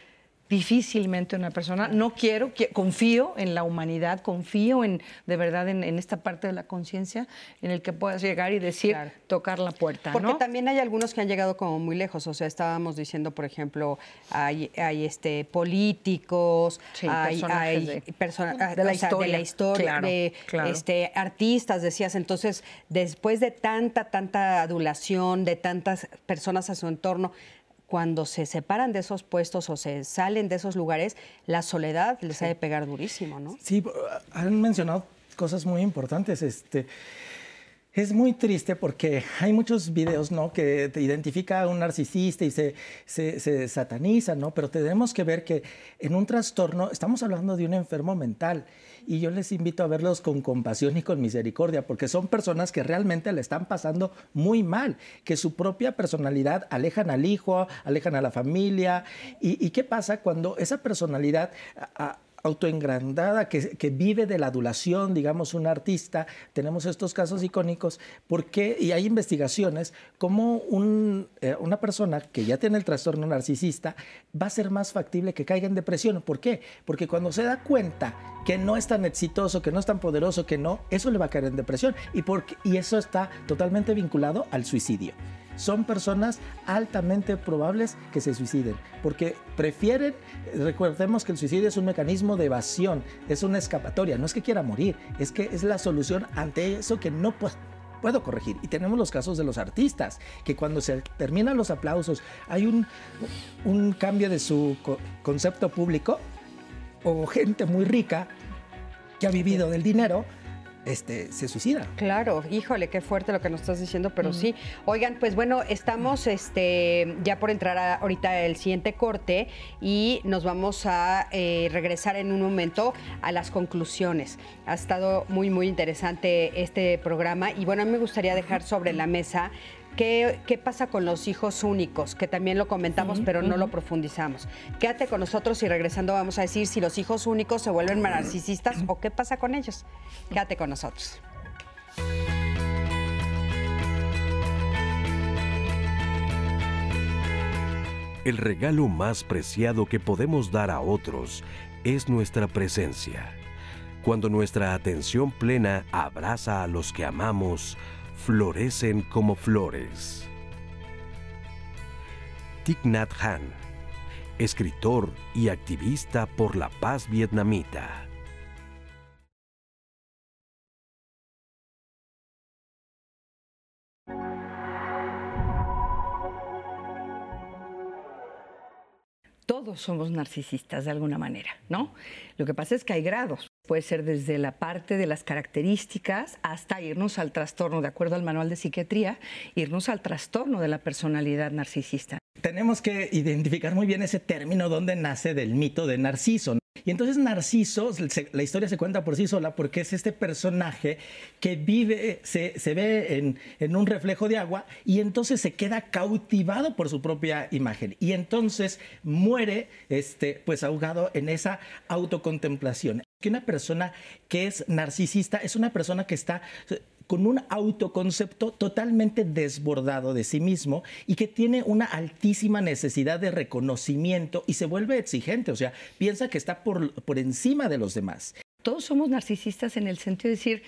difícilmente una persona, no quiero, confío en la humanidad, confío en, de verdad, en, esta parte de la conciencia en el que puedas llegar y decir, tocar la puerta. Porque también hay algunos que han llegado como muy lejos, o sea, estábamos diciendo, por ejemplo, hay, hay este, políticos, hay, personas de, la historia, de, Este, artistas, decías, entonces, después de tanta, tanta adulación, de tantas personas a su entorno, cuando se separan de esos puestos o se salen de esos lugares, la soledad les ha de pegar durísimo, ¿no? Sí, han mencionado cosas muy importantes. Este, es muy triste porque hay muchos videos ¿no? que te identifica a un narcisista y se, se, se, sataniza, ¿no? pero tenemos que ver que en un trastorno estamos hablando de un enfermo mental y yo les invito a verlos con compasión y con misericordia, porque son personas que realmente le están pasando muy mal, que su propia personalidad alejan al hijo, alejan a la familia. ¿Y, qué pasa cuando esa personalidad autoengrandada, que, que, vive de la adulación, digamos, un artista. Tenemos estos casos icónicos, porque, y hay investigaciones, como un, eh, una persona que ya tiene el trastorno narcisista va a ser más factible que caiga en depresión. ¿Por qué? Porque cuando se da cuenta que no es tan exitoso, que no es tan poderoso, que no, eso le va a caer en depresión. Y, porque, y eso está totalmente vinculado al suicidio son personas altamente probables que se suiciden, porque prefieren, recordemos que el suicidio es un mecanismo de evasión, es una escapatoria, no es que quiera morir, es que es la solución ante eso que no puedo corregir. Y tenemos los casos de los artistas, que cuando se terminan los aplausos hay un, un cambio de su concepto público, o gente muy rica que ha vivido del dinero, este, se suicida. Claro, híjole, qué fuerte lo que nos estás diciendo, pero sí. Oigan, pues bueno, estamos este, ya por entrar a, ahorita el siguiente corte y nos vamos a eh, regresar en un momento a las conclusiones. Ha estado muy, muy interesante este programa y bueno, a mí me gustaría dejar sobre la mesa ¿Qué, pasa con los hijos únicos? Que también lo comentamos, pero no lo profundizamos. Quédate con nosotros y regresando vamos a decir si los hijos únicos se vuelven narcisistas o qué pasa con ellos. Quédate con nosotros. El regalo más preciado que podemos dar a otros es nuestra presencia. Cuando nuestra atención plena abraza a los que amamos, florecen como flores. Thich Nhat Hanh, escritor y activista por la paz vietnamita. Todos somos narcisistas de alguna manera, ¿no? Lo que pasa es que hay grados. Puede ser desde la parte de las características hasta irnos al trastorno, de acuerdo al manual de psiquiatría, irnos al trastorno de la personalidad narcisista. Tenemos que identificar muy bien ese término donde nace del mito de Narciso. Y entonces Narciso, la historia se cuenta por sí sola porque es este personaje que vive, se, ve en, en, un reflejo de agua y entonces se queda cautivado por su propia imagen. Y entonces muere este, pues ahogado en esa autocontemplación que una persona que es narcisista es una persona que está con un autoconcepto totalmente desbordado de sí mismo y que tiene una altísima necesidad de reconocimiento y se vuelve exigente, o sea, piensa que está por, por encima de los demás. Todos somos narcisistas en el sentido de decir,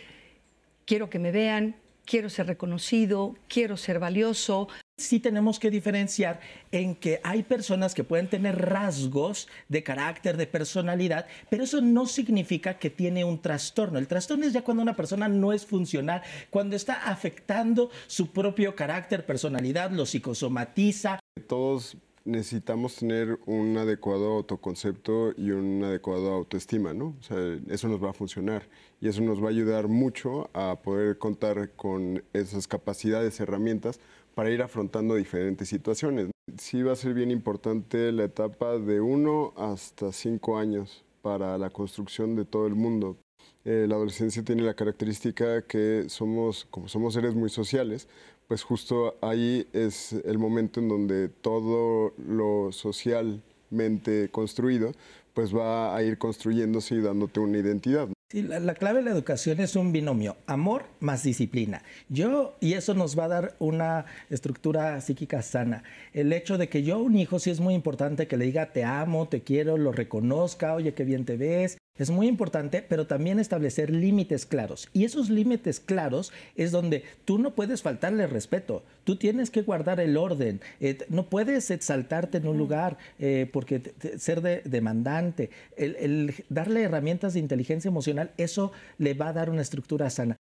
quiero que me vean, quiero ser reconocido, quiero ser valioso, sí tenemos que diferenciar en que hay personas que pueden tener rasgos de carácter, de personalidad, pero eso no significa que tiene un trastorno. El trastorno es ya cuando una persona no es funcional, cuando está afectando su propio carácter, personalidad, lo psicosomatiza. Todos necesitamos tener un adecuado autoconcepto y un adecuado autoestima, ¿no? O sea, eso nos va a funcionar y eso nos va a ayudar mucho a poder contar con esas capacidades, herramientas para ir afrontando diferentes situaciones. Sí va a ser bien importante la etapa de uno hasta cinco años para la construcción de todo el mundo. eh, la adolescencia tiene la característica que somos, como somos seres muy sociales, pues justo ahí es el momento en donde todo lo socialmente construido pues va a ir construyéndose y dándote una identidad. Sí, la, clave de la educación es un binomio, amor más disciplina. Yo, y eso nos va a dar una estructura psíquica sana. El hecho de que yo a un hijo sí es muy importante que le diga te amo, te quiero, lo reconozca, oye, qué bien te ves, es muy importante, pero también establecer límites claros. Y esos límites claros es donde tú no puedes faltarle respeto. Tú tienes que guardar el orden. Eh, no puedes exaltarte en un lugar eh, porque ser demandante. el darle herramientas de inteligencia emocional, eso le va a dar una estructura sana.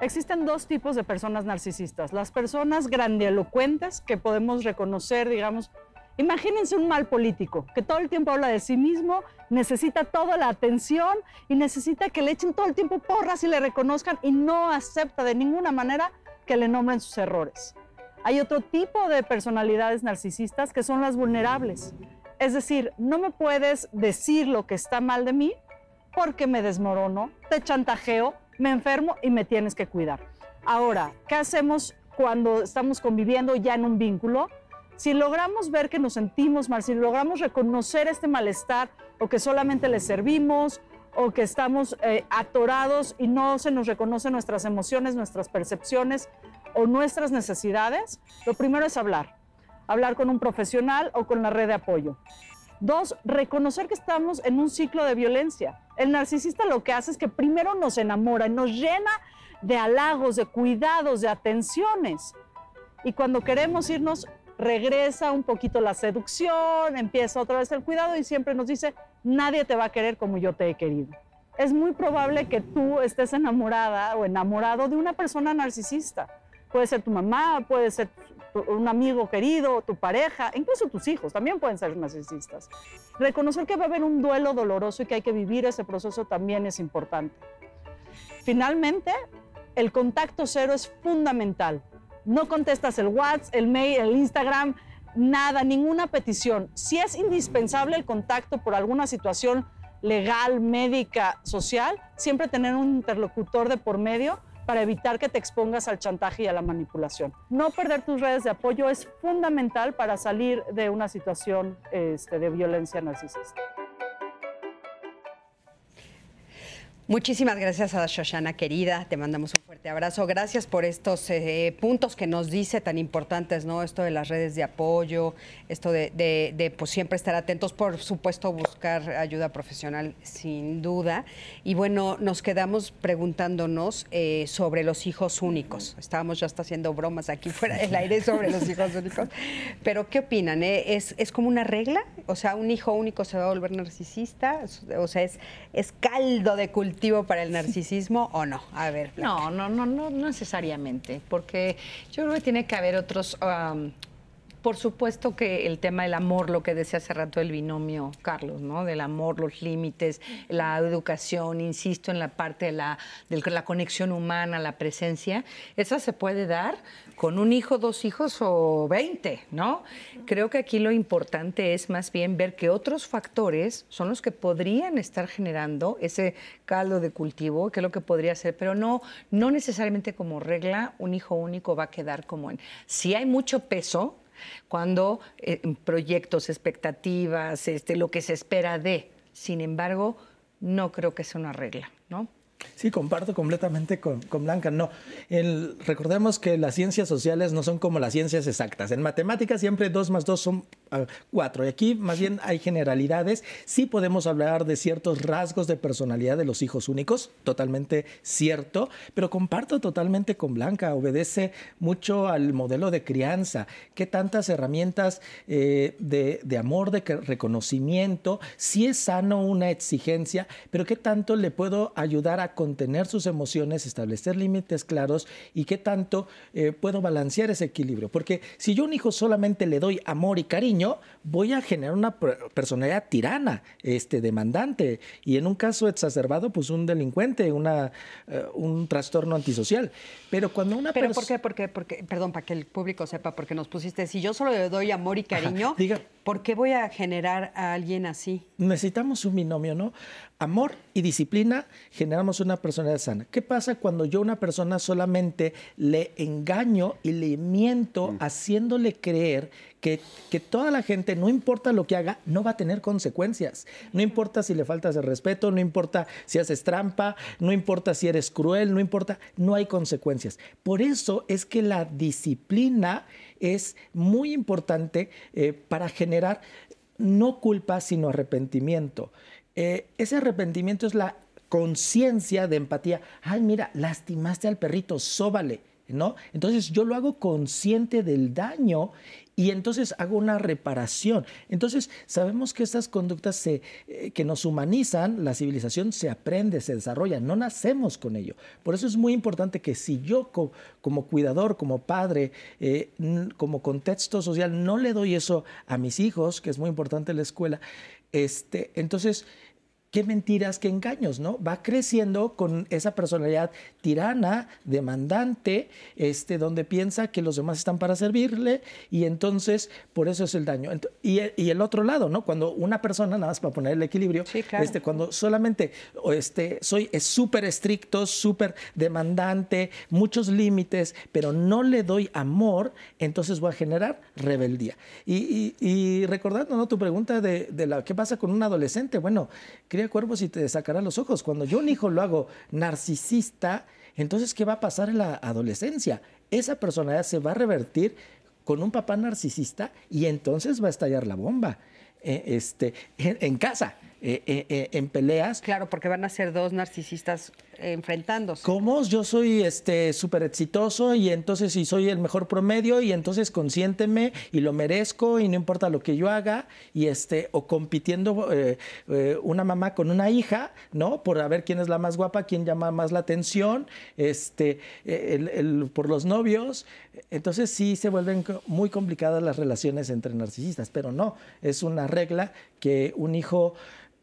Existen dos tipos de personas narcisistas. Las personas grandilocuentes que podemos reconocer, digamos, imagínense un mal político que todo el tiempo habla de sí mismo, necesita toda la atención y necesita que le echen todo el tiempo porras y le reconozcan y no acepta de ninguna manera que le nombren sus errores. Hay otro tipo de personalidades narcisistas que son las vulnerables. Es decir, no me puedes decir lo que está mal de mí porque me desmorono, te chantajeo, me enfermo y me tienes que cuidar. Ahora, ¿qué hacemos cuando estamos conviviendo ya en un vínculo? Si logramos ver que nos sentimos mal, si logramos reconocer este malestar o que solamente le servimos o que estamos eh, atorados y no se nos reconocen nuestras emociones, nuestras percepciones o nuestras necesidades, lo primero es hablar. Hablar con un profesional o con la red de apoyo. Dos, reconocer que estamos en un ciclo de violencia. El narcisista lo que hace es que primero nos enamora, nos llena de halagos, de cuidados, de atenciones. Y cuando queremos irnos, regresa un poquito la seducción, empieza otra vez el cuidado y siempre nos dice, nadie te va a querer como yo te he querido. Es muy probable que tú estés enamorada o enamorado de una persona narcisista. Puede ser tu mamá, puede ser un amigo querido, tu pareja, incluso tus hijos también pueden ser narcisistas. Reconocer que va a haber un duelo doloroso y que hay que vivir ese proceso también es importante. Finalmente, el contacto cero es fundamental. No contestas el WhatsApp, el mail, el Instagram, nada, ninguna petición. Si es indispensable el contacto por alguna situación legal, médica, social, siempre tener un interlocutor de por medio para evitar que te expongas al chantaje y a la manipulación. No perder tus redes de apoyo es fundamental para salir de una situación este, de violencia narcisista. Muchísimas gracias a Shoshana querida, te mandamos un fuerte abrazo. Gracias por estos eh, puntos que nos dice tan importantes, ¿no? Esto de las redes de apoyo, esto de, pues, siempre estar atentos, por supuesto buscar ayuda profesional sin duda. Y bueno, nos quedamos preguntándonos eh, sobre los hijos únicos. Estábamos ya hasta haciendo bromas aquí fuera del aire sobre los hijos únicos. Pero ¿qué opinan? Eh? ¿Es, ¿Es como una regla? O sea, ¿un hijo único se va a volver narcisista? O sea, ¿es, es caldo de cultivo? para el narcisismo o no? A ver. No, no, no, no necesariamente, porque yo creo que tiene que haber otros por supuesto que el tema del amor, lo que decía hace rato el binomio Carlos, ¿no? Del amor, los límites, la educación, insisto en la parte de la, de la conexión humana, la presencia, esa se puede dar con un hijo, dos hijos o veinte, ¿no? Creo que aquí lo importante es más bien ver que otros factores son los que podrían estar generando ese caldo de cultivo, que es lo que podría ser, pero no, no necesariamente como regla un hijo único va a quedar como en. Si hay mucho peso, cuando eh, proyectos, expectativas, este, lo que se espera de. Sin embargo, no creo que sea una regla, ¿no? Sí, comparto completamente con, Blanca. No, recordemos que las ciencias sociales no son como las ciencias exactas. En matemáticas siempre dos más dos son ah, cuatro. Y aquí más bien hay generalidades. Sí podemos hablar de ciertos rasgos de personalidad de los hijos únicos, totalmente cierto, pero comparto totalmente con Blanca. Obedece mucho al modelo de crianza. ¿Qué tantas herramientas eh, de, de amor, de reconocimiento? Sí es sano una exigencia, pero ¿qué tanto le puedo ayudar a contener sus emociones, establecer límites claros y qué tanto eh, puedo balancear ese equilibrio. Porque si yo a un hijo solamente le doy amor y cariño, voy a generar una personalidad tirana, este, demandante, y en un caso exacerbado, pues un delincuente, una, eh, un trastorno antisocial. Pero cuando una ¿Pero por qué? Porque, porque, perdón, para que el público sepa, porque nos pusiste, si yo solo le doy amor y cariño, diga, ¿por qué voy a generar a alguien así? Necesitamos un binomio, ¿no? Amor y disciplina generamos una personalidad sana. ¿Qué pasa cuando yo a una persona solamente le engaño y le miento mm. haciéndole creer que, que, toda la gente, no importa lo que haga, no va a tener consecuencias? No importa si le faltas el respeto, no importa si haces trampa, no importa si eres cruel, no importa, no hay consecuencias. Por eso es que la disciplina es muy importante eh, para generar no culpa, sino arrepentimiento. Eh, ese arrepentimiento es la conciencia de empatía. Ay, mira, lastimaste al perrito, sóbale, ¿no? Entonces yo lo hago consciente del daño y entonces hago una reparación. Entonces sabemos que estas conductas eh, que nos humanizan, la civilización se aprende, se desarrolla, no nacemos con ello. Por eso es muy importante que si yo como cuidador, como padre, eh, como contexto social, no le doy eso a mis hijos, que es muy importante en la escuela, este, entonces qué mentiras, qué engaños, ¿no? Va creciendo con esa personalidad tirana, demandante, este, donde piensa que los demás están para servirle y entonces por eso es el daño. Y, el otro lado, ¿no? Cuando una persona, nada más para poner el equilibrio, este, cuando solamente este, soy súper estricto, súper demandante, muchos límites, pero no le doy amor, entonces voy a generar rebeldía. Y, recordando, ¿no? Tu pregunta de, de la, ¿qué pasa con un adolescente? Bueno, cuervos y te sacará los ojos. Cuando yo un hijo lo hago narcisista, entonces, ¿qué va a pasar en la adolescencia? Esa personalidad se va a revertir con un papá narcisista y entonces va a estallar la bomba. Eh, este, en casa. Eh, eh, eh, en peleas. Claro, porque van a ser dos narcisistas enfrentándose. ¿Cómo? Yo soy este súper exitoso y entonces si soy el mejor promedio y entonces consiénteme y lo merezco y no importa lo que yo haga y este o compitiendo una mamá con una hija, ¿no? Por a ver quién es la más guapa, quién llama más la atención, este, por los novios. Entonces sí se vuelven muy complicadas las relaciones entre narcisistas, pero no, es una regla que un hijo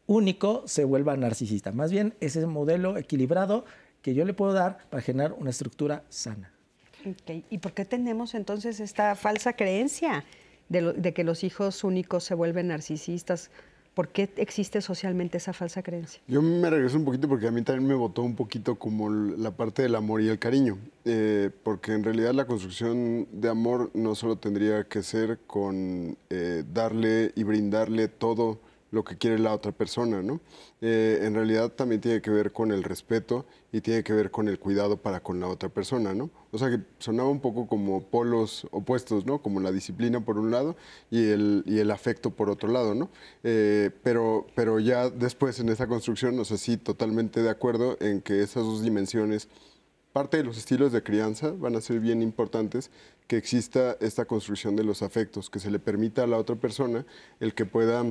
único se vuelva narcisista. Más bien ese modelo equilibrado que yo le puedo dar para generar una estructura sana. ¿Y por qué tenemos entonces esta falsa creencia de, que los hijos únicos se vuelven narcisistas? ¿Por qué existe socialmente esa falsa creencia? Yo me regreso un poquito porque a mí también me votó un poquito como la parte del amor y el cariño, eh, porque en realidad la construcción de amor no solo tendría que ser con eh, darle y brindarle todo lo que quiere la otra persona, ¿no? Eh, en realidad también tiene que ver con el respeto y tiene que ver con el cuidado para con la otra persona, ¿no? O sea que sonaba un poco como polos opuestos, ¿no? Como la disciplina por un lado y el, y el afecto por otro lado, ¿no? Eh, pero, pero ya después en esa construcción, no sé si totalmente de acuerdo en que esas dos dimensiones, parte de los estilos de crianza van a ser bien importantes que exista esta construcción de los afectos, que se le permita a la otra persona el que pueda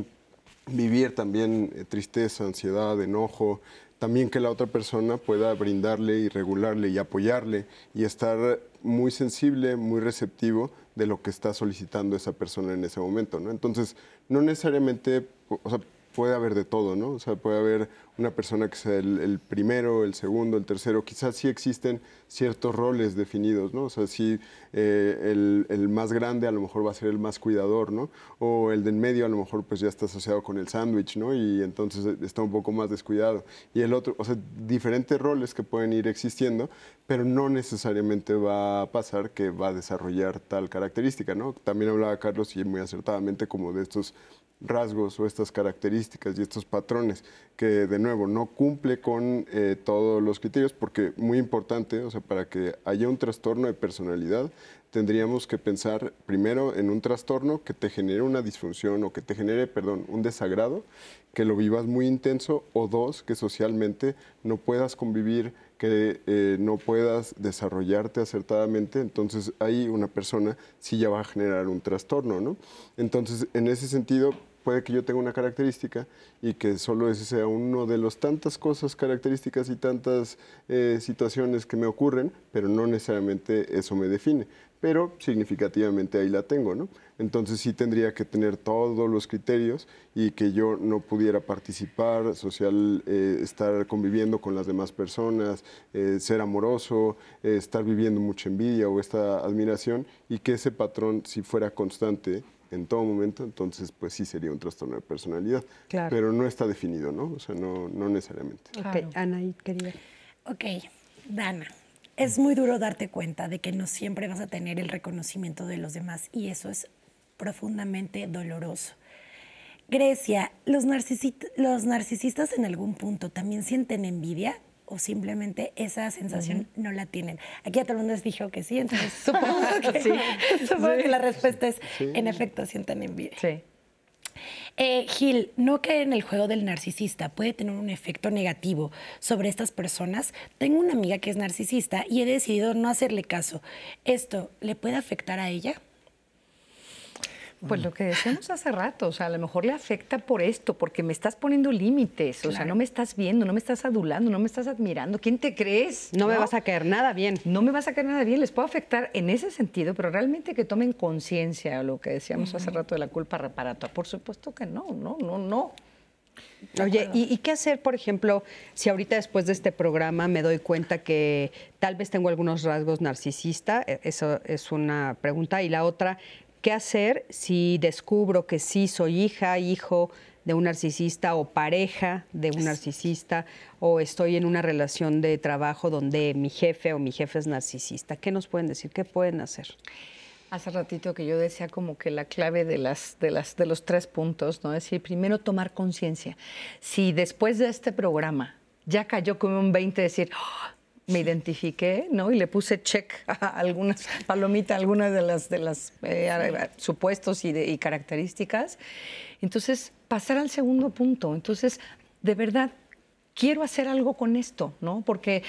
vivir también eh, tristeza, ansiedad, enojo, también que la otra persona pueda brindarle y regularle y apoyarle y estar muy sensible, muy receptivo de lo que está solicitando esa persona en ese momento, ¿no? Entonces, no necesariamente, o sea, puede haber de todo, ¿no? O sea, puede haber una persona que sea el, primero, el segundo, el tercero. Quizás sí existen ciertos roles definidos, ¿no? O sea, sí eh, el, más grande a lo mejor va a ser el más cuidador, ¿no? O el de en medio a lo mejor pues ya está asociado con el sándwich, ¿no? Y entonces está un poco más descuidado. Y el otro, o sea, diferentes roles que pueden ir existiendo, pero no necesariamente va a pasar que va a desarrollar tal característica, ¿no? También hablaba Carlos y muy acertadamente como de estos rasgos o estas características y estos patrones que de nuevo no cumple con eh, todos los criterios porque muy importante, o sea, para que haya un trastorno de personalidad tendríamos que pensar primero en un trastorno que te genere una disfunción o que te genere, perdón, un desagrado, que lo vivas muy intenso o dos, que socialmente no puedas convivir, que eh, no puedas desarrollarte acertadamente, entonces ahí una persona sí ya va a generar un trastorno, ¿no? Entonces, en ese sentido, puede que yo tenga una característica y que solo ese sea uno de las tantas cosas, características y tantas eh, situaciones que me ocurren, pero no necesariamente eso me define pero significativamente ahí la tengo, ¿no? Entonces sí tendría que tener todos los criterios y que yo no pudiera participar social, eh, estar conviviendo con las demás personas, eh, ser amoroso, eh, estar viviendo mucha envidia o esta admiración y que ese patrón si fuera constante en todo momento, entonces pues sí sería un trastorno de personalidad. Pero no está definido, ¿no? O sea, no, no necesariamente. Ok, Ana, querida. Ok, Dana es muy duro darte cuenta de que no siempre vas a tener el reconocimiento de los demás y eso es profundamente doloroso. Grecia, ¿los, narcisistas en algún punto también sienten envidia o simplemente esa sensación no la tienen? Aquí a todo el mundo les dijo que sí, entonces supongo que, la respuesta es, en efecto, sienten envidia. Sí. Eh, Gil, no caer en el juego del narcisista puede tener un efecto negativo sobre estas personas. Tengo una amiga que es narcisista y he decidido no hacerle caso. ¿Esto le puede afectar a ella? Pues lo que decíamos hace rato, o sea, a lo mejor le afecta por esto, porque me estás poniendo límites, o sea, no me estás viendo, no me estás adulando, no me estás admirando. ¿Quién te crees? No, me vas a caer nada bien. No me vas a caer nada bien, les puede afectar en ese sentido, pero realmente que tomen conciencia, lo que decíamos hace rato de la culpa reparatora. Por supuesto que no, no, no, no. Oye, ¿y, ¿y, qué hacer, por ejemplo, si ahorita después de este programa me doy cuenta que tal vez tengo algunos rasgos narcisista? E, eso es una pregunta. Y la otra, ¿Qué hacer si descubro que sí soy hija, hijo de un narcisista o pareja de un narcisista o estoy en una relación de trabajo donde mi jefe o mi jefe es narcisista? ¿Qué nos pueden decir? ¿Qué pueden hacer? Hace ratito que yo decía como que la clave de, los tres puntos, ¿no? Es decir, primero tomar conciencia. Si después de este programa ya cayó como un 20 decir, ¡Oh! Me identifiqué, ¿no? Y le puse check a algunas, palomita a algunas de las, de las eh, supuestos y, y características. Entonces, pasar al segundo punto. Entonces, de verdad, quiero hacer algo con esto, ¿no? Porque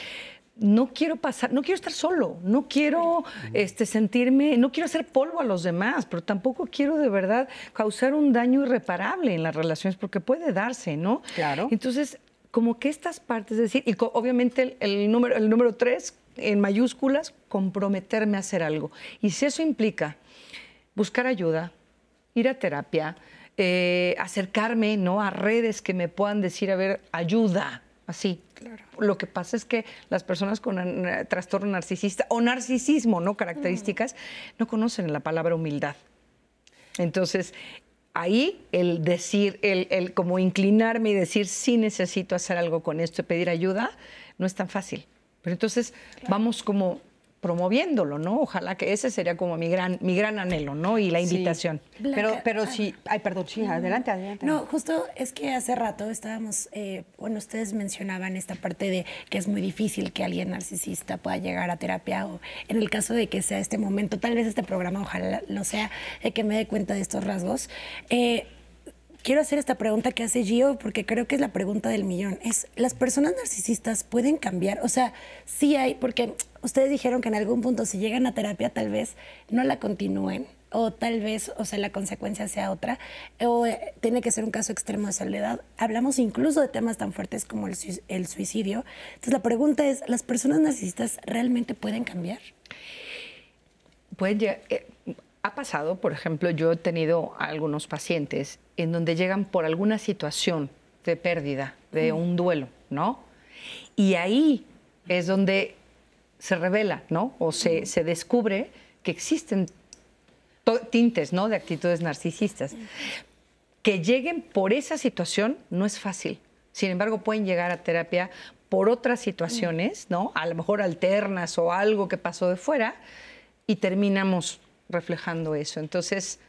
no quiero pasar, no quiero estar solo, no quiero este, sentirme, no quiero hacer polvo a los demás, pero tampoco quiero de verdad causar un daño irreparable en las relaciones, porque puede darse, ¿no? Claro. Entonces, como que estas partes, es decir, y obviamente el, número, el número tres, en mayúsculas, comprometerme a hacer algo. Y si eso implica buscar ayuda, ir a terapia, eh, acercarme ¿no? a redes que me puedan decir, a ver, ayuda, así. Lo que pasa es que las personas con eh, trastorno narcisista o narcisismo, ¿no? Características, no conocen la palabra humildad. Entonces, ahí el decir, el, como inclinarme y decir, sí necesito hacer algo con esto y pedir ayuda, no es tan fácil. Pero entonces vamos como promoviéndolo, ¿no? Ojalá que ese sería como mi gran, mi gran anhelo, ¿no? Y la invitación. Pero, pero sí, ay, perdón, sí, adelante, adelante. No, justo es que hace rato estábamos, eh, bueno, ustedes mencionaban esta parte de que es muy difícil que alguien narcisista pueda llegar a terapia o en el caso de que sea este momento, tal vez este programa, ojalá lo sea, de que me dé cuenta de estos rasgos. Eh, quiero hacer esta pregunta que hace Gio porque creo que es la pregunta del millón. Es, ¿las personas narcisistas pueden cambiar? O sea, sí hay, porque ustedes dijeron que en algún punto si llegan a terapia tal vez no la continúen o tal vez, o sea, la consecuencia sea otra, o eh, tiene que ser un caso extremo de soledad. Hablamos incluso de temas tan fuertes como el, suicidio. Entonces la pregunta es, ¿las personas narcisistas realmente pueden cambiar? Pueden eh, ha pasado, por ejemplo, yo he tenido algunos pacientes en donde llegan por alguna situación de pérdida, de un duelo, ¿no? Y ahí es donde se revela, ¿no? O se, descubre que existen tintes, ¿no? De actitudes narcisistas. Que lleguen por esa situación no es fácil. Sin embargo, pueden llegar a terapia por otras situaciones, ¿no? A lo mejor alternas o algo que pasó de fuera y terminamos reflejando eso. Entonces,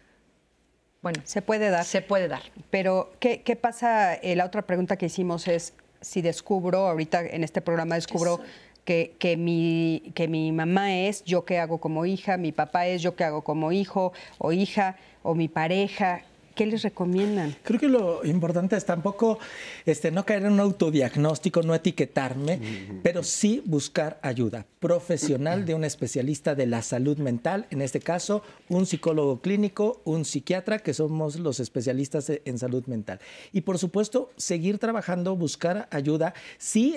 bueno. Se puede dar. Se puede dar. Pero, ¿qué, pasa? Eh, la otra pregunta que hicimos es si descubro, ahorita en este programa descubro que, que, mi, que mi mamá es yo qué hago como hija, mi papá es yo qué hago como hijo o hija, o mi pareja. ¿Qué les recomiendan? Creo que lo importante es tampoco este, no caer en un autodiagnóstico, no etiquetarme, pero sí buscar ayuda profesional de un especialista de la salud mental, en este caso un psicólogo clínico, un psiquiatra, que somos los especialistas en salud mental. Y por supuesto, seguir trabajando, buscar ayuda, sí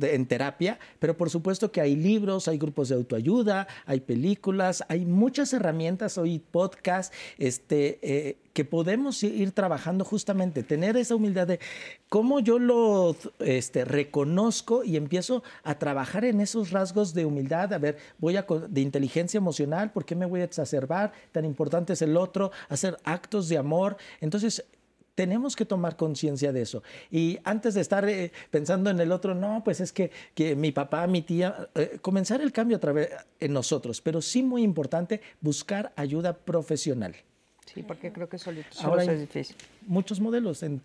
en terapia, pero por supuesto que hay libros, hay grupos de autoayuda, hay películas, hay muchas herramientas, hoy podcasts, este, eh, que podemos ir trabajando justamente, tener esa humildad de cómo yo lo este, reconozco y empiezo a trabajar en esos rasgos de humildad, a ver, voy a de inteligencia emocional, ¿por qué me voy a exacerbar? Tan importante es el otro, hacer actos de amor. Entonces, tenemos que tomar conciencia de eso. Y antes de estar eh, pensando en el otro, no, pues es que, que mi papá, mi tía, eh, comenzar el cambio a través en nosotros, pero sí muy importante buscar ayuda profesional. Sí, porque creo que solito Ahora es difícil. Muchos modelos en...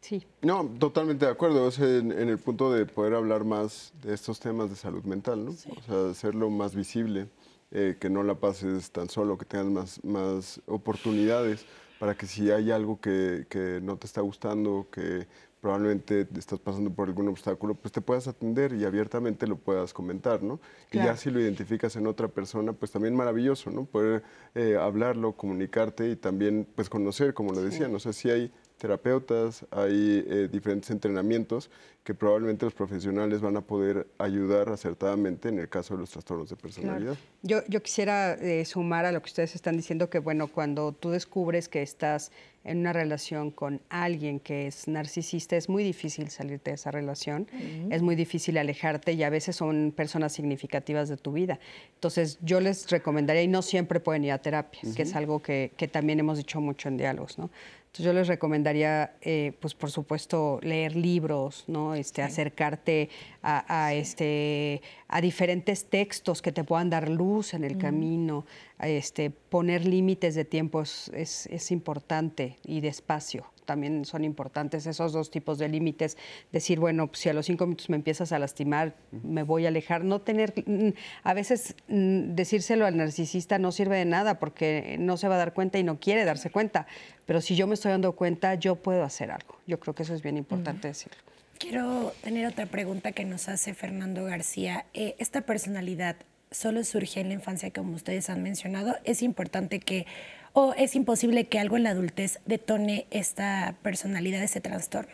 Sí. No, totalmente de acuerdo. en, el punto de poder hablar más de estos temas de salud mental, ¿no? O sea, hacerlo más visible, eh, que no la pases tan solo, que tengas más, más oportunidades para que si hay algo que, que no te está gustando, que probablemente estás pasando por algún obstáculo, pues te puedas atender y abiertamente lo puedas comentar, ¿no? Y ya si lo identificas en otra persona, pues también maravilloso, ¿no? Poder eh, hablarlo, comunicarte y también, pues conocer, como lo decía, no sé si hay terapeutas, hay eh, diferentes entrenamientos que probablemente los profesionales van a poder ayudar acertadamente en el caso de los trastornos de personalidad. Yo, yo, quisiera eh, sumar a lo que ustedes están diciendo que, bueno, cuando tú descubres que estás en una relación con alguien que es narcisista, es muy difícil salirte de esa relación, es muy difícil alejarte y a veces son personas significativas de tu vida. Entonces, yo les recomendaría, y no siempre pueden ir a terapia, que es algo que, que también hemos dicho mucho en diálogos, ¿no? Entonces yo les recomendaría, eh, pues por supuesto, leer libros, ¿no? Este, Acercarte a, este, a diferentes textos que te puedan dar luz en el camino, este, poner límites de tiempo es, es, importante y de espacio. También son importantes esos dos tipos de límites. Decir, bueno, si a los cinco minutos me empiezas a lastimar, me voy a alejar. No tener, mm, a veces mm, decírselo al narcisista no sirve de nada porque no se va a dar cuenta y no quiere darse cuenta. Pero si yo me estoy dando cuenta, yo puedo hacer algo. Yo creo que eso es bien importante decirlo. Quiero tener otra pregunta que nos hace Fernando García. Eh, esta personalidad solo surge en la infancia, como ustedes han mencionado, es importante que, o es imposible que algo en la adultez detone esta personalidad, ese trastorno.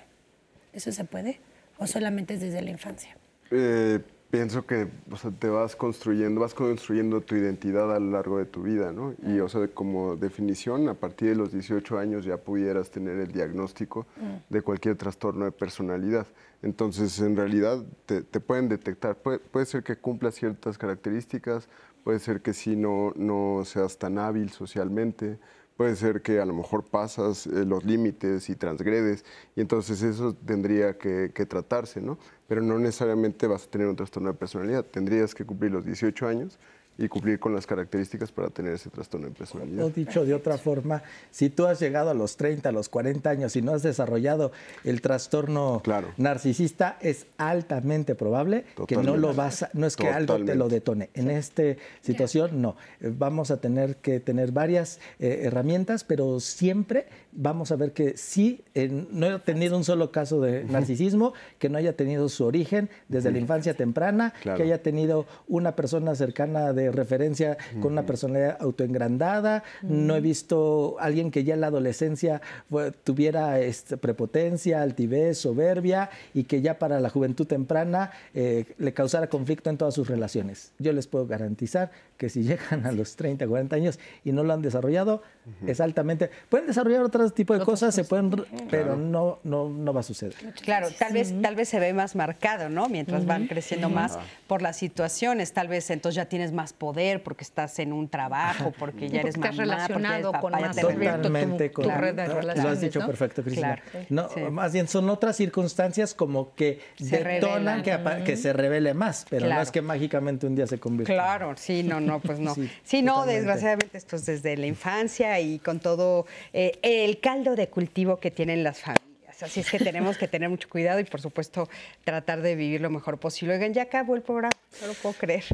¿Eso se puede? ¿O solamente es desde la infancia? Eh, pienso que te vas construyendo, vas construyendo tu identidad a lo largo de tu vida, ¿no? Y, o sea, como definición, a partir de los 18 años ya pudieras tener el diagnóstico mm. de cualquier trastorno de personalidad. Entonces, en realidad, te, pueden detectar. Puede, ser que cumpla ciertas características, puede ser que sí no, no seas tan hábil socialmente, puede ser que a lo mejor pasas eh, los límites y transgredes, y entonces eso tendría que, que, tratarse, ¿no? Pero no necesariamente vas a tener un trastorno de personalidad, tendrías que cumplir los 18 años y cumplir con las características para tener ese trastorno de personalidad. O dicho de otra forma, si tú has llegado a los 30, a los 40 años y no has desarrollado el trastorno narcisista, es altamente probable que no lo vas a, no es que algo te lo detone. En esta situación no. Vamos a tener que tener varias eh, herramientas, pero siempre vamos a ver que sí, no he tenido un solo caso de narcisismo, que no haya tenido su origen desde la infancia temprana, que haya tenido una persona cercana de referencia con una personalidad autoengrandada. No he visto alguien que ya en la adolescencia tuviera este, prepotencia, altivez, soberbia y que ya para la juventud temprana eh, le causara conflicto en todas sus relaciones. Yo les puedo garantizar que si llegan a los 30, 40 años y no lo han desarrollado, es altamente... Pueden desarrollar otro tipo de cosas, se pueden, pero no, no, no va a suceder. Claro, tal vez, tal vez se ve más marcado, ¿no? Mientras van creciendo más por las situaciones, tal vez entonces ya tienes más poder porque estás en un trabajo, porque ya eres más relacionado con más Totalmente con, red de relaciones, Lo has dicho perfecto, Cristina. No, Más bien son otras circunstancias como que detonan que, que, se revele más, pero no es que mágicamente un día se convierta. Claro, sí, no, no, pues no. Sí, no, desgraciadamente esto es desde la infancia y con todo eh, el caldo de cultivo que tienen las familias. Así es que tenemos que tener mucho cuidado y, por supuesto, tratar de vivir lo mejor posible. Oigan, ya acabó el programa, no lo puedo creer.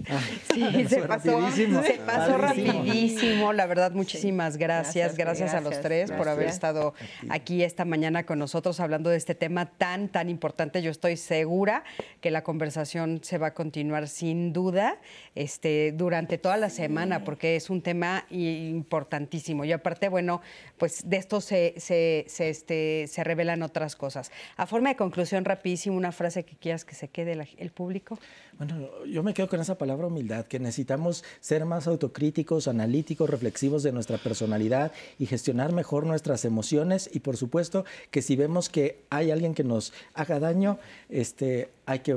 sí, se pasó, rapidísimo. se pasó rapidísimo. La verdad, muchísimas gracias. Gracias, Gracias, a los gracias, tres por haber estado aquí esta mañana con nosotros hablando de este tema tan, tan importante. Yo estoy segura que la conversación se va a continuar sin duda este, durante toda la semana porque es un tema importantísimo. Y aparte, bueno, pues de esto se, se, se, este, se revelan otras cosas. A forma de conclusión, rapidísimo, una frase que quieras que se quede la- el público. Bueno, yo me quedo con esa palabra humildad, que necesitamos ser más autocríticos, analíticos, reflexivos de nuestra personalidad y gestionar mejor nuestras emociones y por supuesto que si vemos que hay alguien que nos haga daño, este, hay que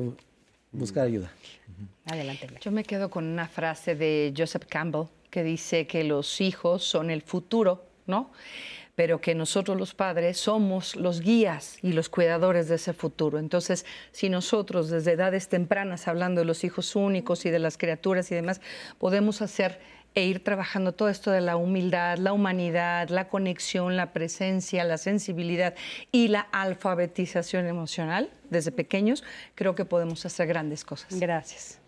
buscar ayuda. Adelante. Blanca. Yo me quedo con una frase de Joseph Campbell que dice que los hijos son el futuro, ¿no? Pero que nosotros los padres somos los guías y los cuidadores de ese futuro. Entonces, si nosotros desde edades tempranas, hablando de los hijos únicos y de las criaturas y demás, podemos hacer e ir trabajando todo esto de la humildad, la humanidad, la conexión, la presencia, la sensibilidad y la alfabetización emocional desde pequeños, creo que podemos hacer grandes cosas. Gracias.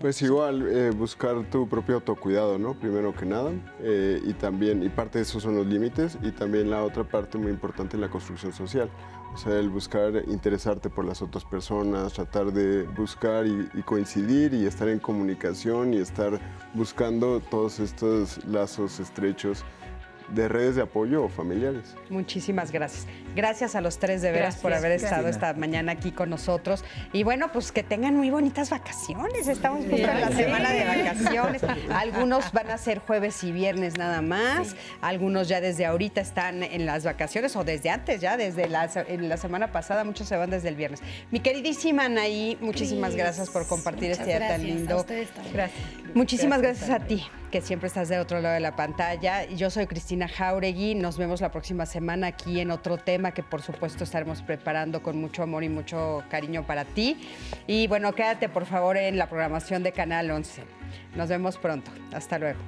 Pues igual, eh, buscar tu propio autocuidado, ¿no? Primero que nada. eh, y también, y parte de esos son los límites, y también la otra parte muy importante es la construcción social. O sea, el buscar interesarte por las otras personas, tratar de buscar y, y coincidir y estar en comunicación y estar buscando todos estos lazos estrechos de redes de apoyo o familiares. Muchísimas gracias. Gracias a los tres de veras por Gracias, haber estado esta mañana aquí con nosotros. Y bueno, pues que tengan muy bonitas vacaciones. Estamos justo en la semana de vacaciones. Algunos van a ser jueves y viernes nada más. Algunos ya desde ahorita están en las vacaciones o desde antes, ya desde la, se- en la semana pasada. Muchos se van desde el viernes. Mi queridísima Anaí, muchísimas Cris, gracias por compartir muchas este día tan gracias. A lindo. ustedes también. Gracias. Muchísimas gracias, a ti, que siempre estás del otro lado de la pantalla. Yo soy Cristina Jauregui. Nos vemos la próxima semana aquí en otro tema que por supuesto estaremos preparando con mucho amor y mucho cariño para ti. Y bueno, quédate por favor en la programación de Canal 11. Nos vemos pronto. Hasta luego.